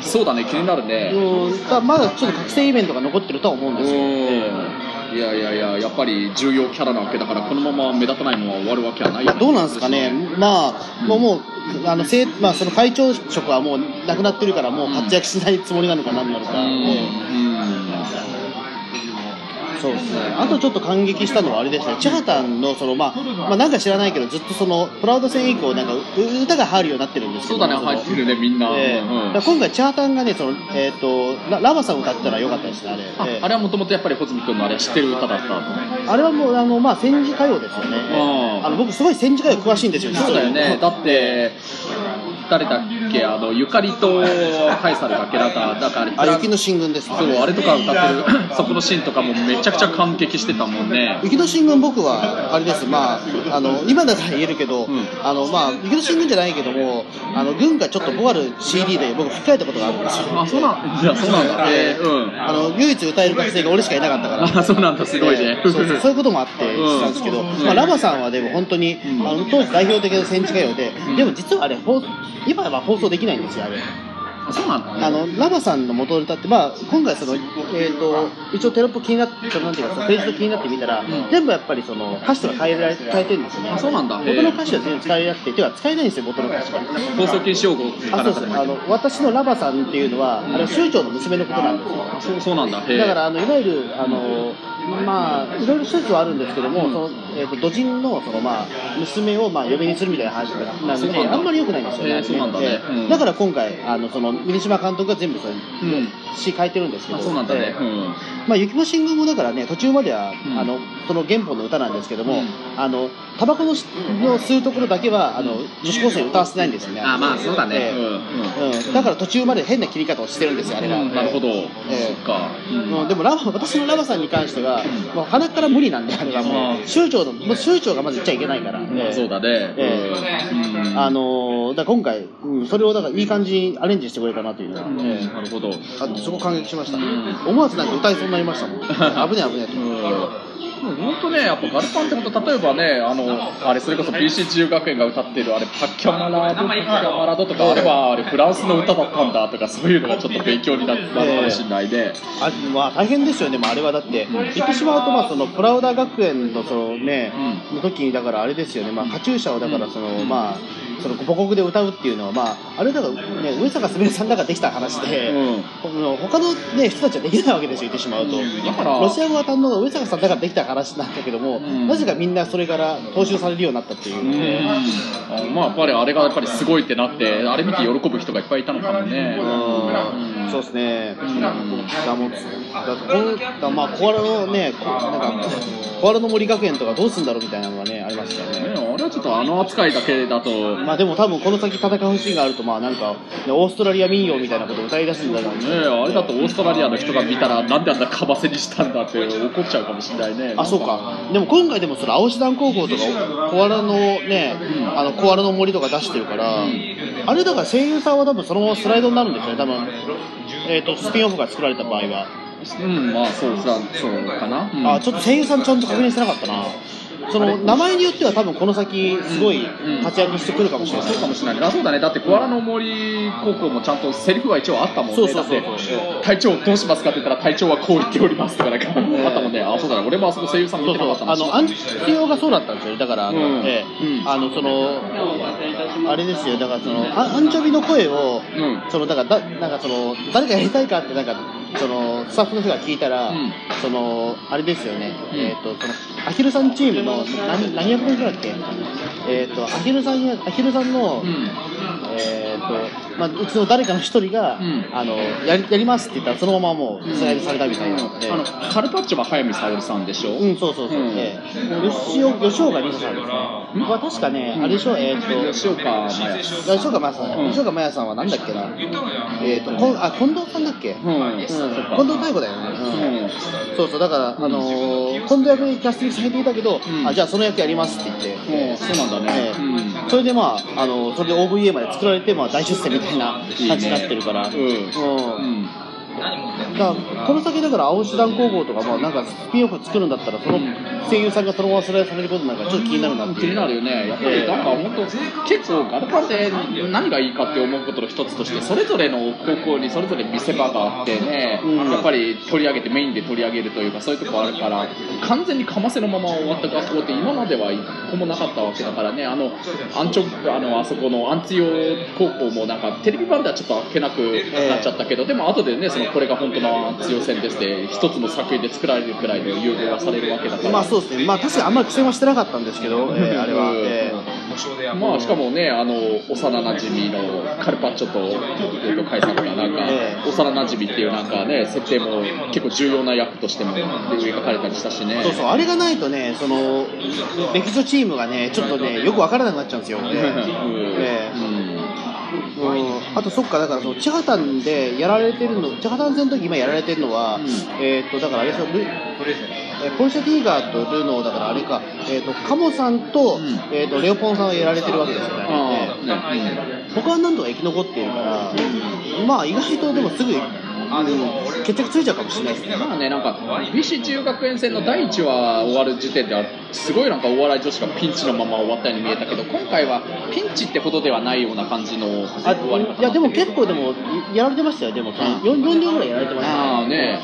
そうだね。気になるね。うん。まだちょっと覚醒イベントが残ってるとは思うんですよ、えいやいやいややっぱり重要キャラなわけだからこのまま目立たないまま終わるわけはないよどうなんですかね、まあ、もう、もうあのせいまあ、その会長職はもうなくなってるから、もう活躍しないつもりなのか、なんなのか、うん。えそうですね、あとちょっと感激したのはあれですね、チャータンのその、まあまあ、なんか知らないけど、ずっとそのプラウド戦以降、なんかう歌が入るようになってるんですけど、そうだね入ってるねみんな、ええ。うん。今回、チャータンがね、そのえー、とララバさん歌ったらよかったですね、あれ。あええ。あれはもともとやっぱり穂積君のあれ知ってる歌だったと。あれはもう、あのまあ、戦時歌謡ですよね。うん。あの僕、すごい戦時歌謡詳しいんですよ、そうだよね、だって、誰だっけ、あのゆかりとカエサルだっけ、なんか、なんかあれ、あ、雪の進軍ですね。そうあれとか歌ってる、そこのシーンとかもめちゃくちゃ感激してたもんね。雪の進軍僕はあれです、まあ、あの今だから言えるけど、んあのまあ、雪の進軍じゃないけども、あの軍がちょっとボアる CD で僕吹き替えたことがあるんですよ。あ、そうなん、いや、そうなんだ。えー、うん。あの唯一歌える学生が俺しかいなかったから。あ、そうなんだ、すごいね。そうそうそういうこともあってしたんですけど、まあ、ラバさんはでも本当に、あの当時代表的な戦時歌謡で、でも実はあれ放今は放送できないんですよあれ、そうなんだ。あのラバさんの元歌って、まあ、今回その、えー、と一応テロップ気になってなんていうかそのページと気になってみたら、全部やっぱりその歌詞とか変えられ変えてるんですよね。あそうなんだ。元の歌詞は全然使えなくててか使えないんですよ元の歌詞が放送禁止用語かあそうですあの私のラバさんっていうのは、あれは州長の娘のことなんですよ。そうそうなんだ。だからあのいわゆるあのまあいろいろ施設はあるんですけども、そのえー、と土人のそのまあ娘をまあ呼びにするみたいな話なんだ。あんまり良くないんですよね。へーそうなんだね。だから今回あのその峰島監督が全部それ、うん。詩書いてるんですけど、あ、そうなんだね。まあ、雪の信号もだからね途中までは、うん。あのその原本の歌なんですけども、うん。あのタバコのしの吸うところだけはあの女子高生に歌わせてないんですよね。あ、まあ、そうだね。えうん。だから途中まで変な切り方をしてるんですよあれが。なるほど。えそっか。うん。うんでもラバ私のラバさんに関しては、もう鼻から無理なんで、あれは。もう、州長の、もう州長がまず言っちゃいけないから、まあそうだね。えうん。あのーだ今回、うん、それをだからいい感じにアレンジしてくれたなというのは、うん。えなるほど。えあそこ感激しました、思わずなんか歌いそうになりましたもん、危ねえ危ねえと。本当ね、やっぱガルパンって本当、例えばね、あの、あれ、それこそ BC 自由学園が歌ってる、あれ、パッキャマラード、パッキャマラドとか、あれは、あれ、フランスの歌だったんだとか、そういうのがちょっと勉強になるかもしれないね。あまあ、大変ですよね、もうあれはだって、言ってしまうと、まあ、そのプラウダ学園のその、ねうの時に、だからあれですよね、まあ、カチューシャをだからその、まあ、その母国で歌うっていうのは、まあ、あれだから、ね、上坂すみれさんだからできた話で、うん。この他の、ね、人たちはできないわけですよ、言ってしまうと。だからロシア語が堪能な上坂さんだからできた話なんだけども、んなぜかみんなそれから踏襲されるようになったっていう。あまあ、やっぱりあれがやっぱりすごいってなって、あれ見て喜ぶ人がいっぱいいたのかもね。うんそうですね。だもうだまあコアラのね、こなんかコアラの森学園とかどうすんだろうみたいなのがねありましたよね。ねあれはちょっとあの扱いだけだと、まあでも多分この先戦うシーンがあるとまあなんか、ね、オーストラリア民謡みたいなことを歌い出すんだろうね。ねあれだとオーストラリアの人が見たら、なんであんなかばせにしたんだって怒っちゃうかもしれないね。あそうか。でも今回でもその青志団高校とかコアラのね、あのコアラの森とか出してるから、あれだから声優さんは多分そのままスライドになるんですよね多分、えー、とスピンオフが作られた場合は、うん、まあそうさ、そうかな。うん。あちょっと声優さんちゃんと確認してなかったなその名前によっては多分この先すごい活躍してくるかもしれない、そうかもしれない。あ、そうだね。だって、コアラの森高校もちゃんとセリフは一応あったもんね。そうそうそう。だって隊長どうしますかって言ったら、隊長はこう言っておりますとか、なんか、あったもんね。あ、そうだね。俺もあそこ声優さん見そうそうてな。かったあのアンチオがそうだったんですよ。ねだからあの、うん。ええ。うんあのそのあれですよ。だからそのアアンチョビの声を、うん。そのだからだなんかその誰がやりたいかってなんかそのスタッフの人が聞いたら、うん。そのあれですよね、うん。えっ、とそのアヒルさんチームの何何役の人だっけ？えっ、とアヒルさんやアヒルさんの、うん。えーとまあ、うちの誰かの一人が、うん。あのやりやりますって言ったらそのままもうスライドされたみたいな。ので、あの、カルパッチョは早見沙織さんでしょ？うん、そうそうそう。うん。ええ。吉岡吉岡里帆さんですね。は確かね、あれでしょ、えっ、と、吉岡麻也。吉岡さん、うん。吉岡真也さんはなんだっけな？えっ、と、こんあ、近藤さんだっけ？うん、うん、近。藤太子だよね。そうそう、だから、あのー、近藤役にキャスティングされていたけど、ん。あ、じゃあその役やりますって言って。うんそうなんだね。それでまあ、あのそれで OVA まで作られて、まあ、大出世みたたいな感じになってるから。うん。うん。うんだからこの先だから青手段高校とかもなんかスピンオフ作るんだったらその声優さんがそのままスライドされることなんかちょっと気になるなって。気になるよね、やっぱりなんか本当、結構、ガルパンで何がいいかって思うことの一つとして、それぞれの高校にそれぞれ見せ場があってね、やっぱり取り上げて、メインで取り上げるというか、そういうとこあるから、完全にかませのまま終わった学校って、今までは一個もなかったわけだからね、あの、アンチョあのあそこのアンツヨ高校も、なんかテレビ版ではちょっとあっけなくなっちゃったけど、でも後でね、そのこれが本当のアンツヨ戦ですって、一つの作品で作られるくらいの優遇がされるわけだから。まあそうですね。まあ確かにあんまり苦戦はしてなかったんですけど、えーあれは、うんえまあしかもね、あの幼なじみのカルパッチョと、えっと、カイさんがなんか、ええ幼なじみっていうなんかね、設定も結構重要な役としても描かれたりしたしね。ーそうそう。あれがないとねその歴女チームがねちょっとねよくわからなくなっちゃうんですよ、えうん。ーえー。うんうん。あとそっかだからそのチハタンでやられてるのチハタン戦の時今やられてるのは、うん。えーっとだからあれですよルえーポルシェ・ティーガーとルノーだからあれか、えーっとカモさんと,、うん。えーっとレオポンさんはやられてるわけですよね、あえー。あね他はなんとか生き残っているから、まあ意外とでもすぐ、うん、決着ついちゃうかもしれないですね。まあね、なんか、BC 中学園戦の第1話終わる時点では、すごいなんかお笑い女子がピンチのまま終わったように見えたけど、今回はピンチってほどではないような感じのあ終わり方いやでも結構でもやられてましたよ、でも、4, 4両ぐらいやられてました。ああね、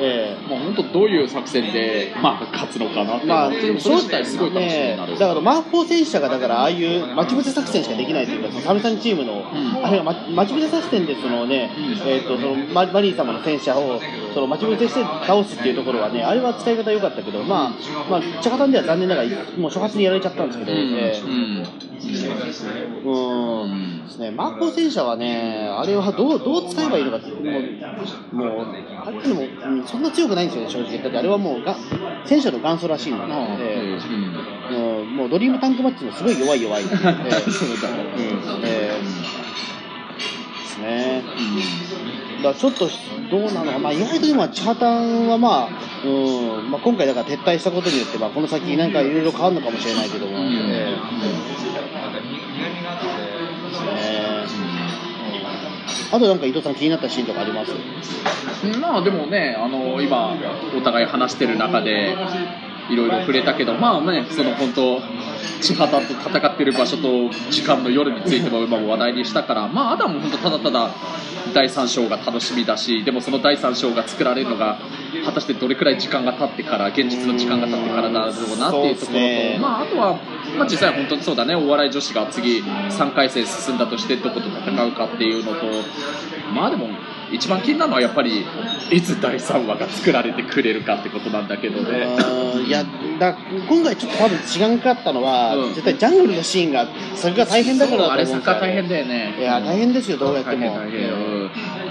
えまあ本当どういう作戦で、まあ、勝つのかなってまあ、でもそれ自体すごい楽しみになる。ね。だから、マークフォー戦車がだから、ああいう待ち伏せ作戦しかできないというか、サメさんチームの、ん。あれがま待ち伏せ作戦で、そのね、えー、とそのママリー様の戦車をその待ち伏せして倒すっていうところはね、あれは使い方良かったけど、まあ、まあ、チハたんでは残念ながら、もう初発にやられちゃったんですけど、うんえーうんうん。ですね、マーコ戦車はね、あれはどうどう使えばいいのかって、もう、もうあれでも、うんそんな強くないんですよね、正直。だってあれはもうが、戦車の元祖らしいので、えうんーうん。もうドリームタンクマッチのすごい弱い弱い。えーえーですね。だからちょっとどうなのか、まあ、意外とでも、チハタンはまあ、うん。まあ、今回だから撤退したことによって、まあ、この先なんかいろいろ変わるのかもしれないけども、あとなんか伊藤さん気になったシーンとかあります？まあでもね、あの今、お互い話してる中で、いろいろ触れたけど、まあね、その本当、千畑と戦ってる場所と時間の夜についても今も話題にしたから、まあ、あとはもう本当、ただただ第3章が楽しみだし、でもその第3章が作られるのが、果たしてどれくらい時間が経ってから、現実の時間が経ってからだろうなっていうところと、ねまあ、あとは、まあ、実際本当にそうだね、お笑い女子が次、3回戦進んだとして、どこと戦うかっていうのと、まあでも、一番気になるのはやっぱり、いつ第3話が作られてくれるかってことなんだけどね。うんいやだ今回ちょっと多分違うかったのは、うん。絶対ジャングルのシーンがそれが大変だからだとあれ、思うんですよ。作家大変だよね。いや大変ですよどうやっても。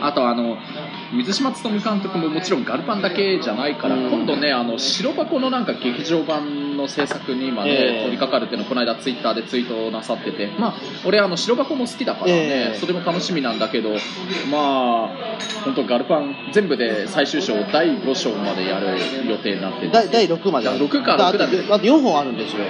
あとあの水島勉監督ももちろんガルパンだけじゃないから、うん。今度ねあの白箱のなんか劇場版の制作に今ね、ええ。取り掛かるっていうのをこの間ツイッターでツイートなさっててまあ俺あの白箱も好きだからね、ええ。それも楽しみなんだけどまあ本当ガルパン全部で最終章第5章までやる予定になってて。第第6まで。ある6かだ6だあとあと4本あるんですよ。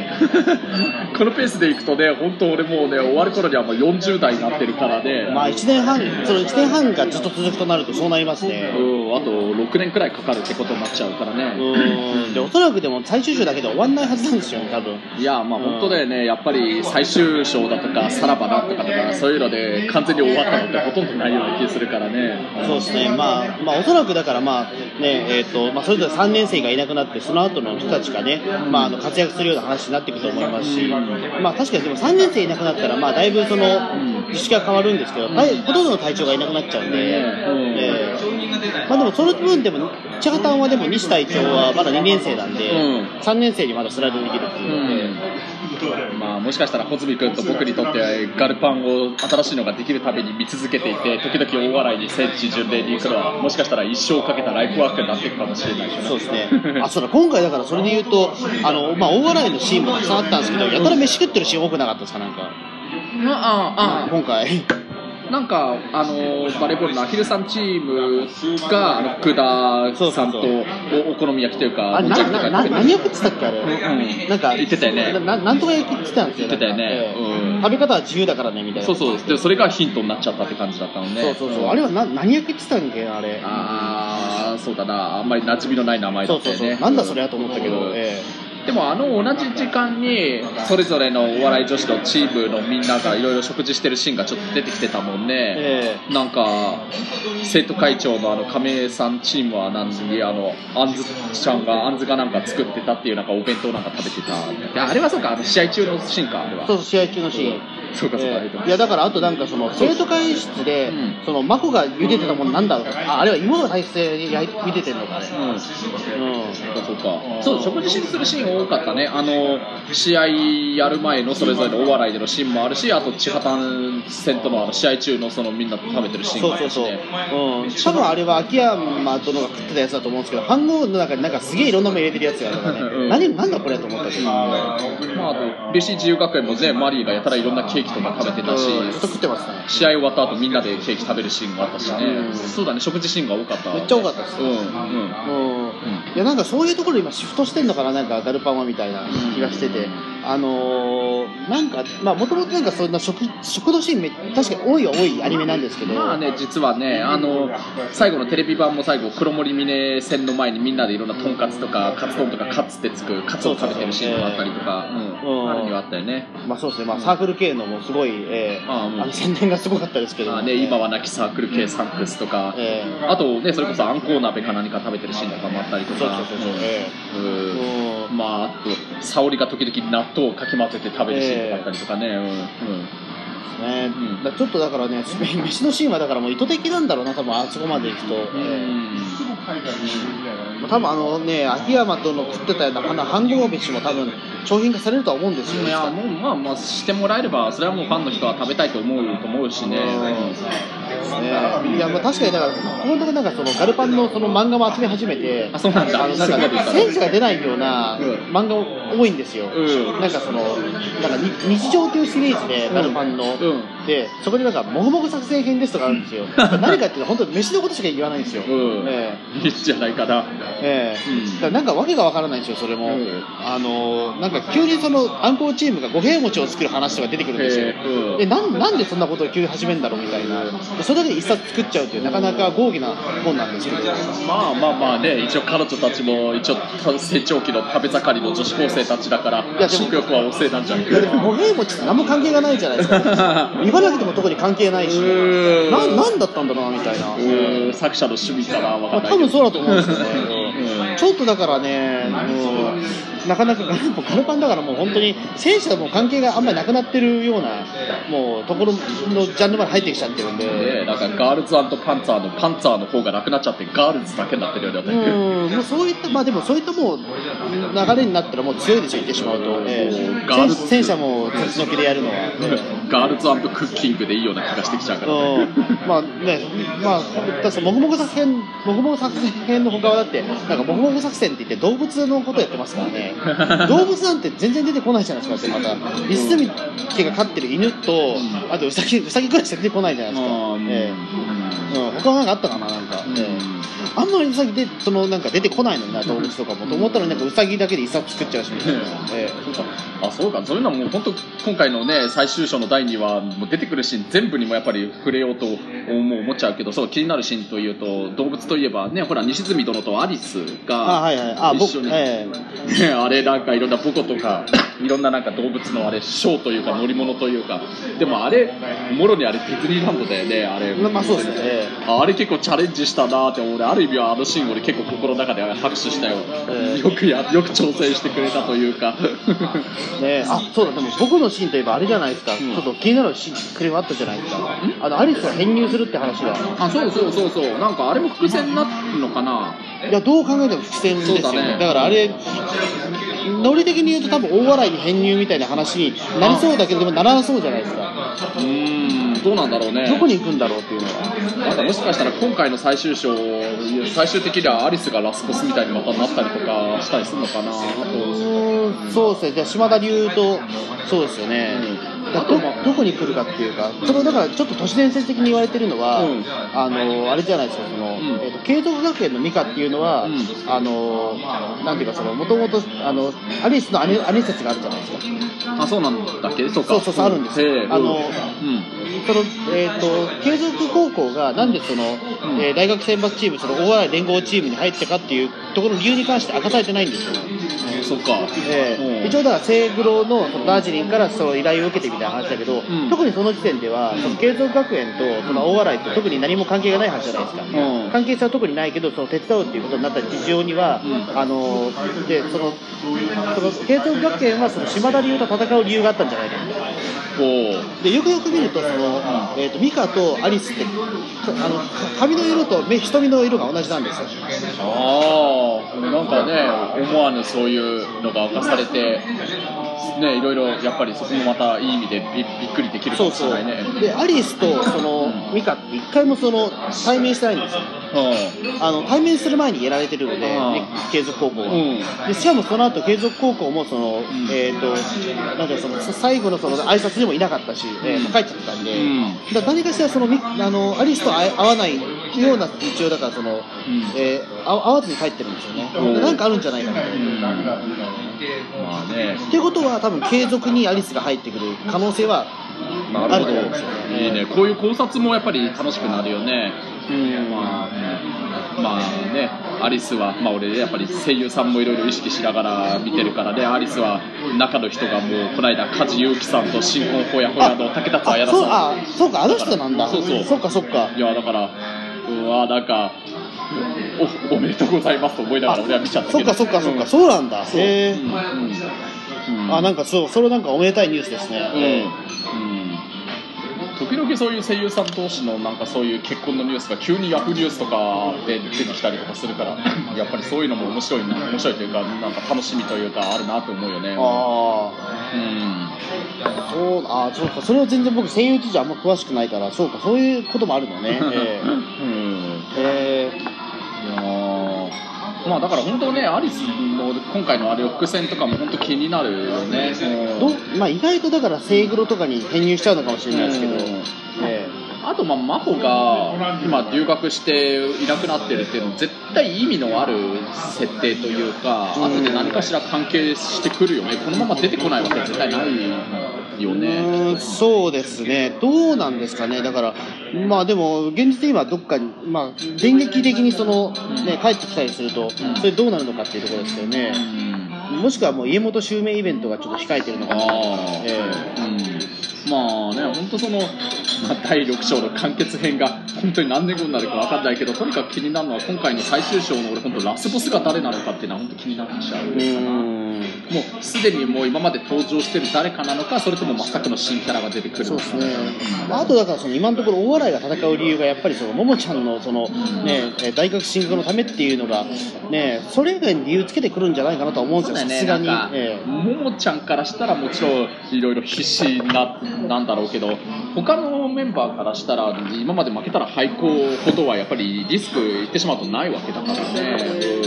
このペースでいくとね本当俺もうね終わる頃にはもう40代になってるからね、まあ1年半その1年半がずっと続くとなるとそうなりますね。うん、あと6年くらいかかるってことになっちゃうからね。うん。でおそらくでも最終章だけで終わんないはずなんですよね多分。いや、まあ本当だよね、やっぱり最終章だとか、さらばだとかとか、そういうので完全に終わったのってほとんどないような気がするからね。そうですね、まあ、まあ、おそらくだから、まあねえーとまあ、それぞれ3年生がいなくなって、その後の人たちがね、まあ、あの活躍するような話になっていくと思いますし、まあ、確かにでも3年生いなくなったら、まあ、だいぶその図式が変わるんですけど、大ほとんどの隊長がいなくなっちゃうんで、え。ーまあ、でもその分でも、チャガタンはでも西隊長はまだ2年生なんで、うん。3年生にまだスライドできるっていうので。まあもしかしたら穂積君と僕にとってはガルパンを新しいのができるたびに見続けていて時々大笑いに戦地巡礼に行くのはもしかしたら一生かけたライフワークになっていくかもしれないそうですね。あ、そうだ、今回だからそれで言うと、あの、まあ、大笑いのシーンもたくさんあったんですけど、やたら飯食ってるシーン多くなかったですか、なんか。あああ。今回。なんかあのバレーボールのアヒルさんチームがあの福田さんとおお好み焼きというか何焼きってたっけあれ、うん。なんか言ってたよね。なななんとか焼きってたんですよ言ってたよね。食べ方は自由だからねみたいな。そうそう。でそれがヒントになっちゃったって感じだったのね。そうそうそう。あれはな何焼きってたんけあれ。ああそうだな。あんまり馴染みのない名前だそうそうそう、ったよねなんだそれやと思ったけど、うん。えでもあの同じ時間にそれぞれのお笑い女子のチームのみんながいろいろ食事してるシーンがちょっと出てきてたもんえね、なんか生徒会長のあの亀井さんチームは何にあのあんずちゃんがあんずがなんか作ってたっていうなんかお弁当なんか食べてた。あれはそうかあの試合中のシーンかあれは。えそうそう試合中のシーン、そうかそうか、ええ。いやだからあとなんかその生徒会室で、うん。その真子が茹でてたものなんだろうああれは芋が大勢に茹でてんのかね。うん。うん。そうかそう食事しにするシーン多かったね。あの試合やる前のそれぞれのお笑いでのシーンもあるしあと千畑戦とのあの試合中のそのみんなと食べてるシーンそうそうそう、もあるしねうん、多分あれは秋山殿が食ってたやつだと思うんですけど飯盒の中になんかすげえいろんなもの入れてるやつがあるからね、うん。何なんだこれと思ったけど、まあ、あと BC 自由学園もねマリーがやたらいろんなケーキとか食べてたし、うん。ずっと食ってますね試合終わった後みんなでケーキ食べるシーンがあったしね、うん。そうだね食事シーンが多かった。めっちゃ多かったですうんうん。うん。いやなんかそういうところ今シフトしてんのかななんかガルパンはみたいな気がしててあのー、なんかまあもともとなんかそんな食食堂シーンめ確かに多いは多いアニメなんですけど。まあね実はねあの最後のテレビ版も最後黒森峰戦の前にみんなでいろんなとんかつとかカツ丼とかカツってつくカツを食べてるシーンがあったりとかうん。うん。あるにはあったよね。まあそうですね、まあ、サークル系のもすごい、えーあの宣伝がすごかったですけど、まあね今は亡きサークル系サンクスとかえーあとねそれこそあんこう鍋か何か食べてるシーンとかもあったりとか。そうそうそうそう、えうんー。うん。まあ、あと、沙織が時々納豆をかき混ぜて食べるシーンとかあったりとかね、うん、うん。ねうんだちょっとだからね、め 飯のシーンはだからもう意図的なんだろうな、多分あそこまで行くと。多分あのね、秋山との食ってたようなあの半合飯も多分商品化されるとは思うんですよ。いや、もう、まあ、まあ、してもらえれば、それはもうファンの人は食べたいと思うと思うしね。ね、いやまあ確かにだから、このとこなんかそのガルパンのその漫画も集め始めて、あそうなんだあのなんかそこまで言ったの戦士が出ないようなうん漫画多いんですよ。うんなんかその、なんかに日常というシリーズでガルパンの、うんで、そこでなんかもぐもぐ作戦編ですとかあるんですよ。何かっていうと本当に飯のことしか言わないんですよ。うん。ええ。いいんじゃないかな。ええ。うん。だなんかわけがわからないんですよ、それも、うん。あのなんか急にそのアンコウチームが五平餅を作る話とか出てくるんですよ、へえ。なんなんでそんなことを急に始めるんだろうみたいな、でそれだけで一冊作っちゃうっていう、なかなか豪儀な本なんですけど、まあまあまあね、一応彼女たちも、一応成長期の食べ盛りの女子高生たちだから、食欲は旺盛なんじゃんけいやでも五平餅って何も関係がないじゃないですか、言わなくても特に関係ないし、うんななんだったんだろうなみたいな。うん作者の趣味かな、まあ。多分そうだと思うんですよね、うんちょっとだからね、うんなかなかガルガルパンだからもう本当に選手とも関係があんまりなくなってるようなもうところのジャンルまで入ってきちゃってるんで、ねなんかガールズパンツァーのパンツァーの方がなくなっちゃってガールズだけになってるようになってるうん。もうそういったまあでもそういったもう流れになったらもう強いでしょ言ってしまうと、ええ。ガール戦戦車も立ち退きでやるのは、ええガールズクッキングでいいような気がしてきちゃうからね。うん。まあね、まあ、確かもぐもぐ作戦、もぐもぐ作戦の他はだって、なんかもぐもぐ作戦って言って動物のことやってますからね。動物なんて全然出てこないじゃないですか、また。リスズミ家が飼ってる犬と、あとウサギ、ウサギくらいしか出てこないじゃないですか。うん。ええ。うん、他はなんかあったかな、なんか。うん。ええあんまりウサギで、そのなんか出てこないのにな、動物とかも。と思ったらなんかウサギだけで一冊作っちゃうしみたいな。ええそうかあそうかそういうのはもう本当今回のね最終章の第2話もう出てくるシーン全部にもやっぱり触れようと思う思っちゃうけどそう気になるシーンというと動物といえばねほら西住殿とアリスがあ、はいはい。あ、僕、一緒にええね、あれなんかいろんなボコとかいろんななんか動物のあれショーというか乗り物というかでもあれもろにあれディズニーランドだよねあれまあそうですねあれ結構チャレンジしたなって俺ある意味はあのシーン俺結構心の中で拍手したよ、ええ。よくやよく挑戦してくれたというか。ねあそうだでも僕のシーンといえばあれじゃないですか、ん。ちょっと気になるシーンクレームあったじゃないですか。あのアリスが編入するって話があそうそうそうそう。なんかあれも伏線になるのかな。いやどう考えても伏線ですよね。そうだね。からあれノリ的に言うと多分大笑いに編入みたいな話になりそうだけどでもならなそうじゃないですか。うーんどうなんだろうね。どこに行くんだろうっていうのは。なんかもしかしたら今回の最終章最終的にはアリスがラスボスみたいにまたなったりとかしたりするのかな。と。そうですね。じゃあ島田流とそうですよね、だどどこに来るかっていうか、そのだからちょっと都市伝説的に言われてるのは、うん。あのあれじゃないですか、そのん。えーと継続学園のミカっていうのは、うん。あのなんていうか、もともとアリスの姉姉説があるじゃないですか。あそうなんだっけ？そうか。そうそうそうあるんですよ。あのうん。そのえー、と継続高校がなんでその、うん。えー大学選抜チーム、その大洗連合チームに入ったかっていうところの理由に関して明かされてないんですよ。そっか。えうん。ー一応だからセグロのそのダージリンからその依頼を受けてみたいな話だけど、ん。特にその時点では、その継続学園とその大洗って特に何も関係がない話じゃないですか、うん。関係性は特にないけど、その手伝うっていうことになった事情には、うん。あのでそのその継続学園はその島田流と戦う理由があったんじゃないかと。でよくよく見るとその、えー、とミカとアリスってあの髪の色と目瞳の色が同じなんですよ。ああなんかね思わぬそういうのが明かされてねいろいろやっぱりそこもまたいい意味でびびっくりできるかもしれないね。でアリスとそのミカって一回もその対面してないんですよ。うあの対面する前にやられてるので、うん。ね継続高校は、うん。でしかもその後継続高校もその、ん。えー、となんかその最後のその挨拶にもいなかったし、帰っちゃったんで、うん。だ何かしらそのミあのアリスと会わないような一応だからその、えー会会わずに帰ってるんですよね、なんかあるんじゃないかな。と。ん。まあね。っていうことは多分継続にアリスが入ってくる可能性はあると思うんですよね。いいね。こういう考察もやっぱり楽しくなるよね。うん。まあまあね、アリスは、まあ、俺、やっぱり声優さんもいろいろ意識しながら見てるからね、アリスは中の人がもう、この間、梶裕貴さんと新婚ほやほやの竹達彩あそう。さん。あそうかあの人なんだ。そうそう。そっかそっか。いや、だから、うわ、なんか、おおめでとうございますと思いながら俺は見ちゃった。そっかそっかそっか、うんそうなんだ。そう。へえ、うん。うん。あなんかそうそれなんかおめでたいニュースですね、うんうん時々そういう声優さん同士のなんかそういう結婚のニュースが急にヤフーニュースとかで出てきたりとかするから やっぱりそういうのも面白いな面白いというかなんか楽しみというかあるなと思うよね。あうん。あそうあそうかそれは全然僕声優事情あんま詳しくないからそうかそういうこともあるのね。え うん。えーまあだから本当ねアリスの今回のあれ伏線とかも本当気になるよね。えどまあ、意外とだからセイグロとかに編入しちゃうのかもしれないですけど、あとまあ真帆が今留学していなくなってるっていうのは絶対意味のある設定というかうん。後で何かしら関係してくるよね。このまま出てこないわけ絶対ないよね。そうですね。どうなんですかね。だからまあでも現実今どっかにまあ電撃的にその、ね、帰ってきたりするとそれどうなるのかっていうところですけどね、もしくはもう家元襲名イベントがちょっと控えてるのか。あなあ、え。うん、まあね本当その、まあ、第6章の完結編が本当に何年後になるか分かんないけどとにかく気になるのは今回の最終章の俺本当ラスボスが誰なのかっていうのは本当気になっちゃうかうなもうすでにもう今まで登場してる誰かなのかそれとも全くの新キャラが出てくるのか。そうですね、あとだからその今のところ大洗が戦う理由がやっぱりそのももちゃんのその、ね、え大学進学のためっていうのが、ね、それ以外に理由つけてくるんじゃないかなとは思うんですよ、さすがに。ええももちゃんからしたらもちろんいろいろ必死ななんだろうけど他のメンバーからしたら今まで負けたら廃校ほどはやっぱりリスクいってしまうとないわけだからね。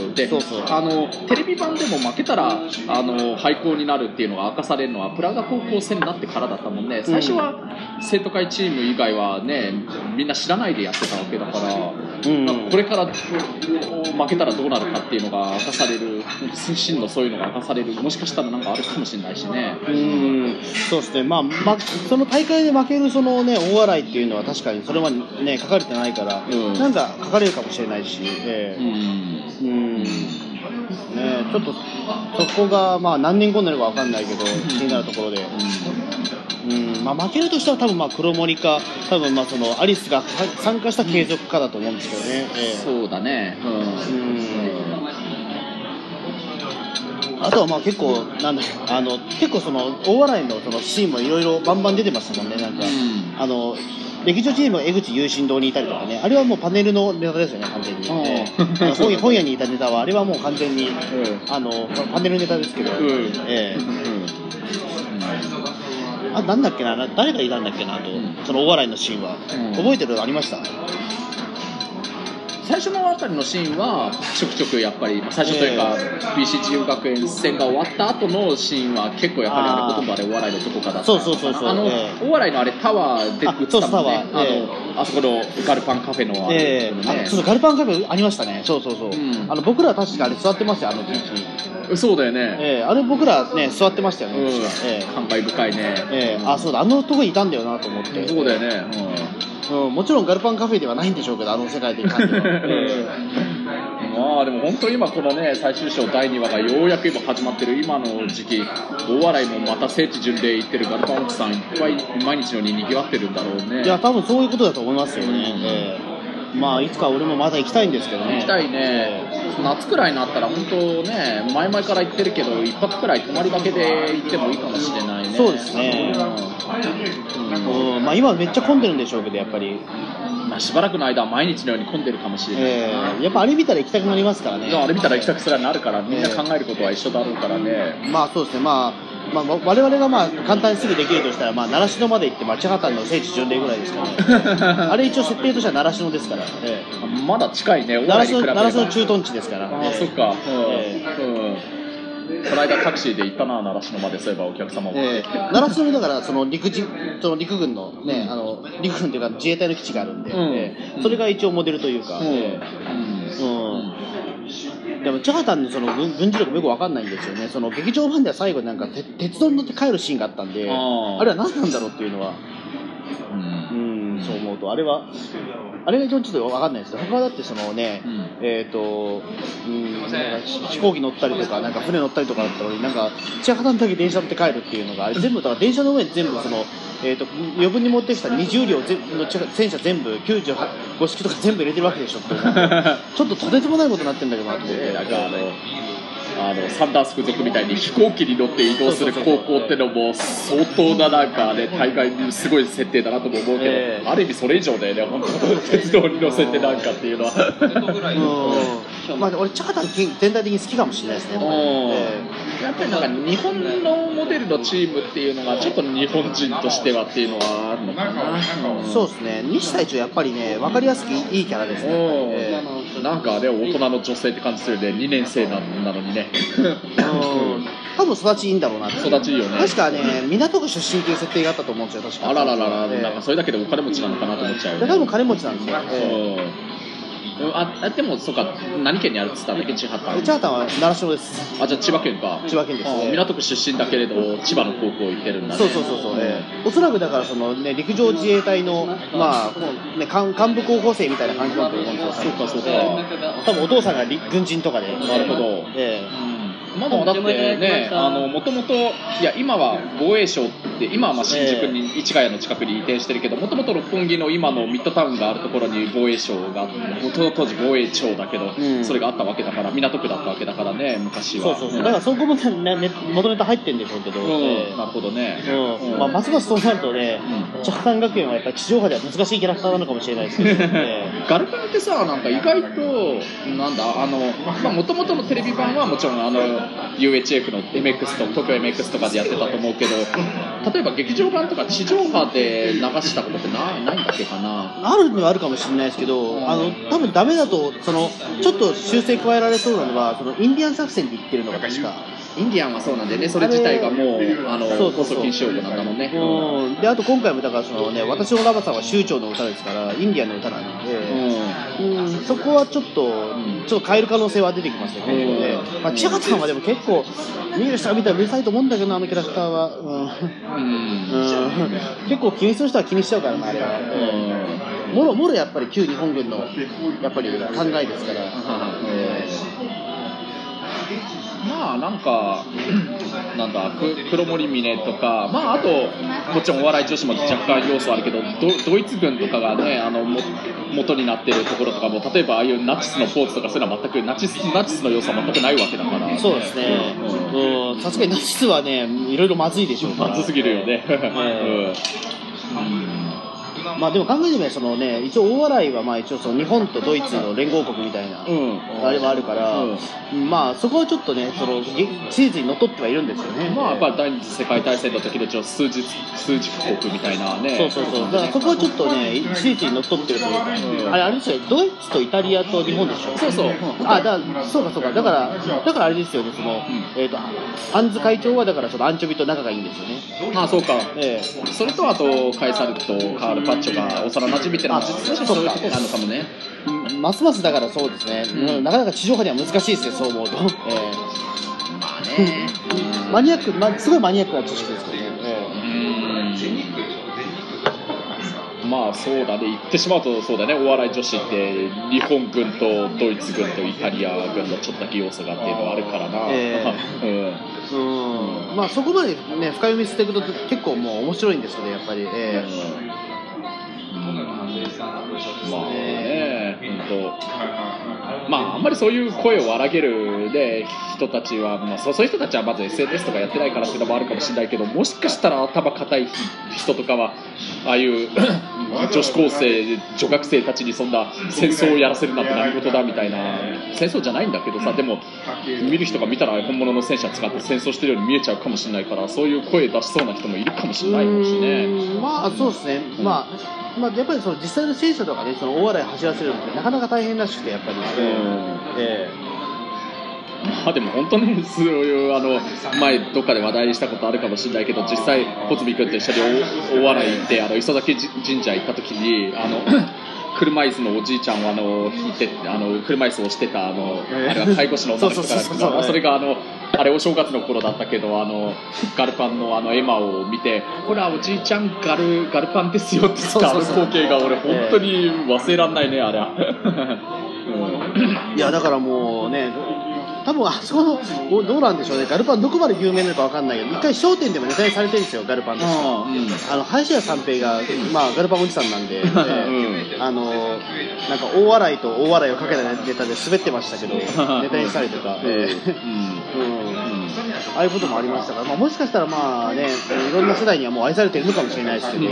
うんでそうそう。あのテレビ版でも負けたらあの廃校になるっていうのが明かされるのはプラガ高校戦になってからだったもんね。最初は生徒会チーム以外はねみんな知らないでやってたわけだから。うん。これから負けたらどうなるかっていうのが明かされる真のそういうのが明かされるもしかしたらなんかあるかもしれないしね。うん。そうですね、まあ、ま、その大会で負けるその、ね、大洗っていうのは確かにそれまで、ね、書かれてないから、うん。なんか書かれるかもしれないし、えうえ。んうん。ね、ちょっとそこが、まあ、何年後になるか分かんないけど、気になるところで。うん。まあ、負けるとしたら多分まあ黒森か多分まあそのアリスが参加した継続かだと思うんですけどね、ええ。そうだね。うん。あとはまあ結構なんだあの結構その大洗のそのシーンもいろいろバンバン出てましたもんね。なんか、うん。あの劇場チームは江口雄心堂にいたりとかねあれはもうパネルのネタですよね完全に、ああええあの本屋本屋にいたネタはあれはもう完全にうん。あのパネルネタですけど、うん。ええあなんだっけなな誰がいたんだっけなと、ん。その大洗のシーンは、うん。覚えてる？のありました？最初のあたりのシーンはちょくちょくやっぱりまあ最初というか、BC 自由学園戦が終わった後のシーンは結構やっぱりあれほとんどあれお笑いのどこかだったそうそうそうそう。あの、ええ。大笑いのあれタワーであ映ったもんね。あのあそこのガルパンカフェのあれええ。ねあそうガルパンカフェありましたね。そうそうそう、ん。あの僕ら確かあれ座ってますよあのビーチに、そうだよね、ええ。あれ僕らね座ってましたよね、うん。え感慨深いね、ええ。えあそうだ。あのとこにいたんだよなと思って。そうだよね、うん、もちろんガルパンカフェではないんでしょうけどあの世界でいたん。では、えまあでも本当に今このね最終章第2話がようやく今始まってる今の時期大笑いもまた聖地巡礼行ってるガルパン奥さんいっぱい毎日のように賑わってるんだろうね。えいや多分そういうことだと思いますよね、ええ。まあいつか俺もまた行きたいんですけどね。行きたいね。夏くらいになったら本当ね前々から言ってるけど一泊くらい泊まりがけで行ってもいいかもしれないね。そうですね。うんうんまあ今はめっちゃ混んでるんでしょうけどやっぱり、まあ、しばらくの間は毎日のように混んでるかもしれない、ええやっぱあれ見たら行きたくなりますからね。あれ見たら行きたくすらなるからみんな考えることは一緒だろうからね、まあそうですね、まあ、まあ、わ我々がまあ簡単にすぐできるとしたら、まあ、習志野まで行って、町畑の聖地巡礼ぐらいですからね、あれ一応設定としては習志野ですから、えまだ近いね。習志野駐屯地ですから、ああ、ええそっか。えうん。この間タクシーで行ったな、習志野まで、そういえばお客様も。ええ。習志野にだからその陸自その陸軍の,、ねあの陸軍というか自衛隊の基地があるんで、うん。ええ。それが一応モデルというか、うん。ええ。うん。でも、チャータンのその軍軍事力もよくわかんないんですよね、その劇場版では最後になんかて鉄道に乗って帰るシーンがあったんで、あれは何なんだろうっていうのは。うん。うん、そう思うと、あれは、あれがちょっと分かんないです。ね、他はだってそのね、うん。えっ、と、うん、なんか飛行機乗ったりとか、なんか船乗ったりとかだったのに、なんか、千葉だけ電車乗って帰るっていうのが、全部、だから電車の上に全部その、えっ、と、余分に持ってきた20両全の戦車全部、95式とか全部入れてるわけでしょって ちょっととてつもないことになってるんだけどなって。なんかあの、あのサンダース付属みたいに飛行機に乗って移動する高校ってのも相当ななんかね大概にすごい設定だなとも思うけど、ええ。ある意味それ以上だよね本当鉄道に乗せてなんかっていうのはうん。まあ、俺、チャータン全体的に好きかもしれないですね。ええやっぱりなんか日本のモデルのチームっていうのがちょっと日本人としてはっていうのはあるのかな、そうですね、西隊長、やっぱりね、分かりやすくいいキャラですね。なんかね大人の女性って感じするよね。2年生ななのにね。うん。多分育ちいいんだろうな。って育ちいいよね。確かね、港区出身という設定があったと思うんですよ、確か。あらららら、ええなんかそれだけでお金持ちなのかなと思っちゃうよね。で多分金持ちなんですよ。えうんああでもそうか何県にあるっつったんだっけ？千葉かえでチャータンは習志野です。あじゃあ千葉県か。千葉県ですね。あ港区出身だけれど千葉の高校行ってるんだね。そうそうそうそう、ええおそらくだからその、ね、陸上自衛隊の、まあね、幹幹部候補生みたいな感じだと思うんですよ、そうかそうか。多分お父さんが陸軍人とかで、なるほど。えまだだってね、あのもともと、いや、今は防衛省って、今はまあ新宿に、市ヶ谷の近くに移転してるけど、もともと六本木の今のミッドタウンがあるところに防衛省が当時防衛庁だけど、うん。それがあったわけだから、港区だったわけだからね、昔は。えそうそうそう、だからそこもね、ね元ネタ入ってるんでしょうけど、うん、ええ。なるほどね。うん。まあ、ますますそうなるとね、うん。チャータン学園はやっぱり地上波では難しいキャラクターなのかもしれないですけど、えガルパンってさ、なんか意外と、なんだ、あの、まあ、もともとのテレビ版はもちろん、あの、UHF の MX と東京 MX とかでやってたと思うけど、例えば劇場版とか地上波で流したことってないないんだっけかな？あるにはあるかもしれないですけど、あの多分ダメだとその、ちょっと修正加えられそうなのは、そのインディアン作戦で言ってるのが確か。インディアンはそうなんでね、それ自体がもう、あの、そうそうそう放送禁止用語なんだもんね。うん、であと今回もだからその、ね、私のラバさんは州長の歌ですから、インディアンの歌なんで、うんうん、そこはちょっっと、ちょっと変える可能性は出てきますよね。うんねまあ、千葉さんはでも結構、見る人が見たらうるさいと思うんだけどな、あのキャラクターは。うんうん。うん結構気にする人は気にしちゃうからな、あれは。うんもろもろやっぱり旧日本軍のやっぱり考えですから。まあなんか、なんだ、く黒森峰とか、まああと、もちろんお笑い女子も若干要素あるけど、ドドイツ軍とかがね、あのも元になってるところとかも、例えばああいうナチスのポーズとか、そういうのは全く、ナチスナチスの要素は全くないわけだから。そうですね。うん、さすがにナチスはね、いろいろまずいでしょう。まずすぎるよね。え うんまあでも考えてみればそのね一応大洗はまあ一応その日本とドイツの連合国みたいな、うん。あれはあるから、まあそこはちょっとねそのげシーズンにのっとってはいるんですよね。まあやっぱり第二次世界大戦の時の数日数日国みたいなね。そうそうそう、だからそこはちょっとね、シーズンにのっとってるという。か、うん。あれ、あれですよ、ドイツとイタリアと日本でしょ、そうそう。あだそうかそうか、だから、だからあれですよね、そのえー、とアンズ会長はだからそのアンチョビと仲がいいんですよね。あそうか。えそれとあとカエサルとカール・パッチョが幼馴染みってのは実はそういうことなのかもね。えますますだからそうですね、うん。なかなか地上波では難しいですよ、そう思うと。えまあね。えマニアック、ま、すごいマニアックな知識ですけどね。えうん。まあそうだね。言ってしまうとそうだね。お笑い女子って日本軍とドイツ軍とイタリア軍のちょっとだけ要素がっていうのはあるからな、え うん。えうん。まあ、そこまで、ね、深読みしていくと結構もう面白いんですけど、やっぱり。ええまあね、本当、まあ、あんまりそういう声を荒げる、ね、人たちは、まあ、そうそういう人たちはまず SNS とかやってないからっていうのもあるかもしれないけど、もしかしたら頭固い人とかは、ああいう女子高生、女学生たちにそんな戦争をやらせるなんて何事だみたいな、戦争じゃないんだけどさ、でも、見る人が見たら本物の戦車使って戦争してるように見えちゃうかもしれないから、そういう声出しそうな人もいるかもしれないしね。まあそうですね、まあまあ、やっぱりその実際の戦車とかね、その大洗走らせるのってなかなか大変らしくて、やっぱり、えまあでも本当にそういうあの 前どっかで話題にしたことあるかもしれないけど実際穂積君と一緒に大大洗行ってあの磯崎神社行った時にあの 車椅子のおじいちゃんをあの引いてあの車椅子をしてたあのええ。あれは介護士の女の人からそうそれがあのあれお正月の頃だったけどあのガルパンのあのエマを見てほらおじいちゃんガルガルパンですよって言ったあの光景が俺本当に忘れらんないねあれは。えいや、だからもうね、多分あそこの、おどうなんでしょうね、ガルパン、どこまで有名なのかわかんないけど、一回、商店でもネタにされてるんですよ、ガルパンとして。あの林家三平が、まあ、ガルパンおじさんなんで、ええあのなんか大笑いと大笑いをかけたネタで滑ってましたけど、ネタにした。りとか、ああいうこともありました。から、まあ、もしかしたらまあね、いろんな世代にはもう愛されてるのかもしれないですけど、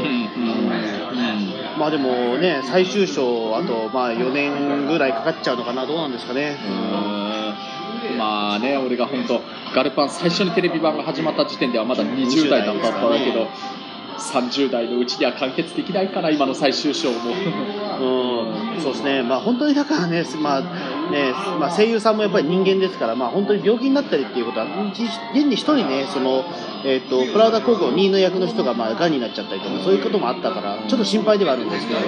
まあでもね、最終章、あとまあ4年ぐらいかかっちゃうのかな、どうなんですかね。うんまあね、俺が本当、ガルパン最初にテレビ版が始まった時点ではまだ20代だったんだけど、30代のうちには完結できないから、今の最終章も。うん、そうですね、まあ、本当にだからね、まあねまあ、声優さんもやっぱり人間ですから、まあ、本当に病気になったりっていうことは、じ現に一人ね、そのえー、とプラウダ高校2位の役の人がまあ癌になっちゃったりとか、そういうこともあったから、ちょっと心配ではあるんですけど、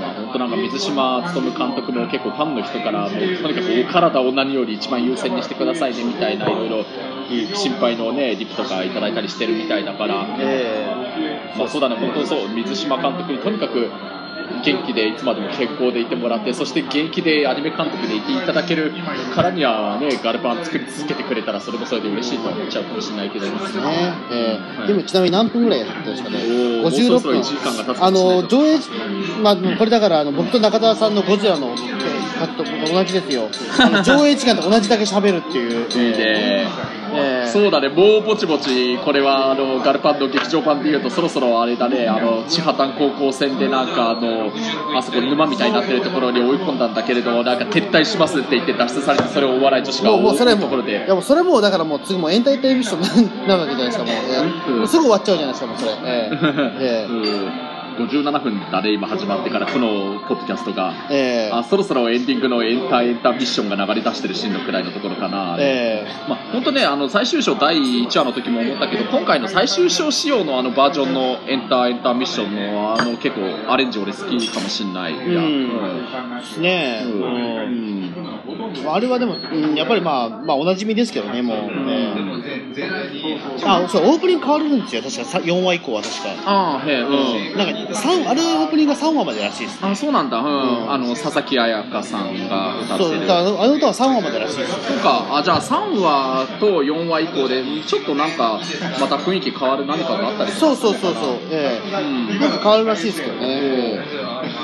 まあ本当なんか水島勉監督も結構ファンの人からもうとにかくお体を何より一番優先にしてくださいねみたいないろいろ心配のねリプとかいただいたりしてるみたいだから、え。まあそうだね本当そう水島監督にとにかく元気でいつまでも健康でいてもらってそして元気でアニメ監督でいていただけるからにはねガルパン作り続けてくれたらそれもそれで嬉しいと思っちゃうかもしれないけど。ねえーでもちなみに何分ぐらいやったんですかね、おーもうそろ56分あの上映、まあ、これだからあの僕と中澤さんのゴジラのカットと同じですよ、上映時間と同じだけ喋るっていう。いいねえーそうだね、もうぼちぼち、これはあのガルパンの劇場版でいうと、そろそろあれだね、あの千葉丹高校戦でなんかあの、あそこ沼みたいになってるところに追い込んだんだけれども、なんか撤退しますって言って脱出されて、それをお笑い女子がもうそれ追もところで。いやもうそれもうだからもう次もうエンターテインメントななわけじゃないですかもう,えー、すぐ終わっちゃうじゃないですかもうそれ、えーえー うん57分だね、今始まってから、このポッドキャストが。えーあそろそろエンディングのエンターエンターミッションが流れ出してるシーンのくらいのところかな。えまあ、本当ね、あの最終章第1話の時も思ったけど、今回の最終章仕様のあのバージョンのエンターエンターミッションのあの結構アレンジ俺好きかもしんない。ー、いや。うん。ねえ、うん。うんあれはでも、うんやっぱりまあ、まあ、おなじみですけどね、もう、ねあそうオープニング変わるんですよ、確かさ4話以降は確か。ああ、へえ、うん。なんか三あれオープニングが3話までらしいです。あそうなんだ、うん。うん。あの佐々木彩香さんが歌ってる。そうだあの歌は3話までらしいです。そうか。あじゃあ3話と4話以降でちょっとなんかまた雰囲気変わる何かがあったりそうそうそうそう、ええ。うん。なんか変わるらしいですけどね。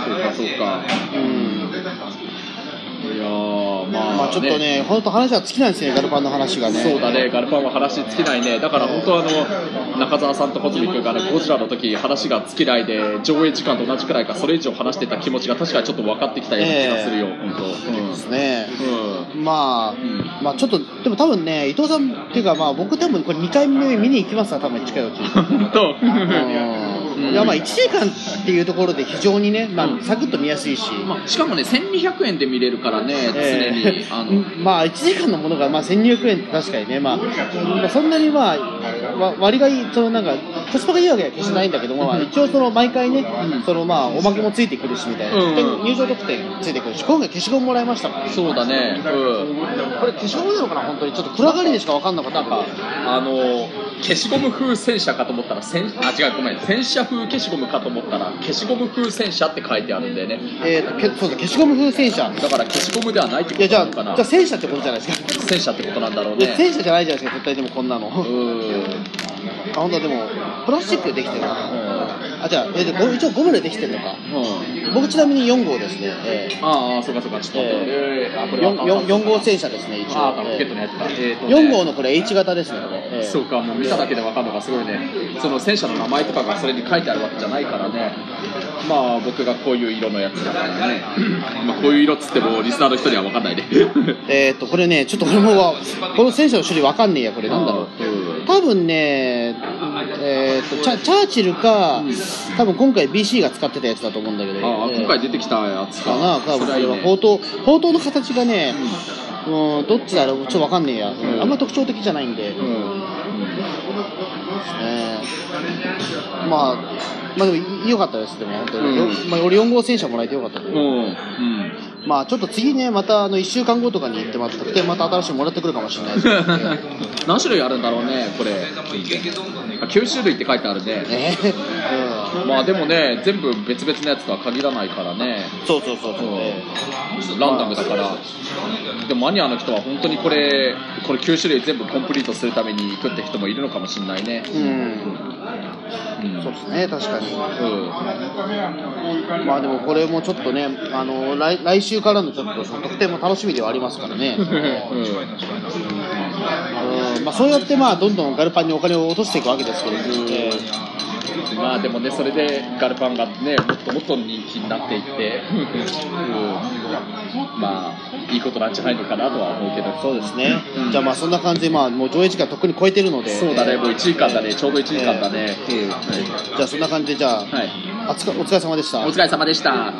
そうかそうか。うんいやーまあ、ままあちょっとね、本当話は尽きないですね、ガルパンの話がね。そうだね、ガルパンは話尽きないね、だから本当あの、中澤さんと穂積君があのゴジラの時話が尽きないで、上映時間と同じくらいか、それ以上話してた気持ちが確かにちょっと分かってきたような気がするよ、本当。ですね。うんまあ、んまあちょっと、でも多分ね、伊藤さんっていうか、まあ僕多分これ2回目見に行きますわ、多分近いうち。本当。うん。いやまあ1時間っていうところで非常にね、まあ、サクッと見やすいし、まあ、しかもね、1200円で見れるからね、常え。に。ーあの。まあ1時間のものがまあ1200円って確かにね、まあ、まあそんなにまあわ割がいい、そのなんかコスパがいいわけは決してないんだけども、まあ一応その毎回ね、そのまあおまけもついてくるしみたいな、うん。入場特典ついてくるし、今回消しゴムもらいましたから、そうだね、うん。これ消しゴムなのかな、本当にちょっと暗がりでしか分かんなかった。あの、消しゴム風戦車かと思ったら、戦あ、違う、ごめん、戦車風消しゴムかと思ったら、消しゴム風戦車って書いてあるんだよね。えーとけそうだ消しゴム風戦車。だから消しゴムではないってこいやじゃあ、となのかなじゃあ。戦車ってことじゃないですか。戦車ってことなんだろうね。いや戦車じゃないじゃないですか、絶対でもこんなの。うあ、ん。本当でも、プラスチックでできてるな。あ、じゃあ、えじゃあご一応ゴムでできてるのか。うん。僕ちなみに4号ですね。えああ、そうかそうか、ちょっと。えーあ、こー、れは 4, 4, 号戦車ですね、一応。ああ、ポケットのやつだ。えーとね4号のこれ H 型ですね、これ。えーそうか、もう見ただけでわかるのがすごいね。その戦車の名前とかがそれに書いてあるわけじゃないからね。まあ僕がこういう色のやつだからね。まあこういう色っつってもリスナーの人にはわかんないね。えーっと、これね、ちょっと俺もわ、この戦車の種類わかんねえや、これなんだろう。うん多分ね、えーっとチャ、チャーチルか、多分今回 BC が使ってたやつだと思うんだけど。あ今回出てきたやつか。かな、多分それは砲塔、砲塔の形がね、うん、どっちだろう、ちょっとわかんねえや、んあんま特徴的じゃないんで、うん。えーまあ、まあでも良かったです、でも本当に、うんまあ、俺4号戦車もらえてよかったとう思う、ん。うん。まあちょっと次ね、またあの1週間後とかに行って、また特典また新しいのもらってくるかもしれないですけど、ね 何種類あるんだろうね、これ。あ9種類って書いてあるね。ね うん、まあでもね、全部別々のやつとは限らないからね。そうそうそうそう、ねランダムだから、でもマニアの人は本当にこれ、これ9種類全部コンプリートするために行くって人もいるのかもしれないね。うん、うん。そうですね、確かに。うん。まあでもこれもちょっとね、あの来来週からのちょっとその特典も楽しみではありますからね。うんまあ、そうやってまあどんどんガルパンにお金を落としていくわけですけど、えまあでもね、それでガルパンがね、もっともっと人気になっていって、うんまあ、いいことなんじゃないのかなとは思うけど。ーそうですね、うんじゃあまあそんな感じで、まあ、もう上映時間とっくに超えてるので、そうだね、えーもう1時間だね、ちょうど1時間だね。じゃあそんな感じで、じゃあ、はい。お疲れ様でした。お疲れ様でした。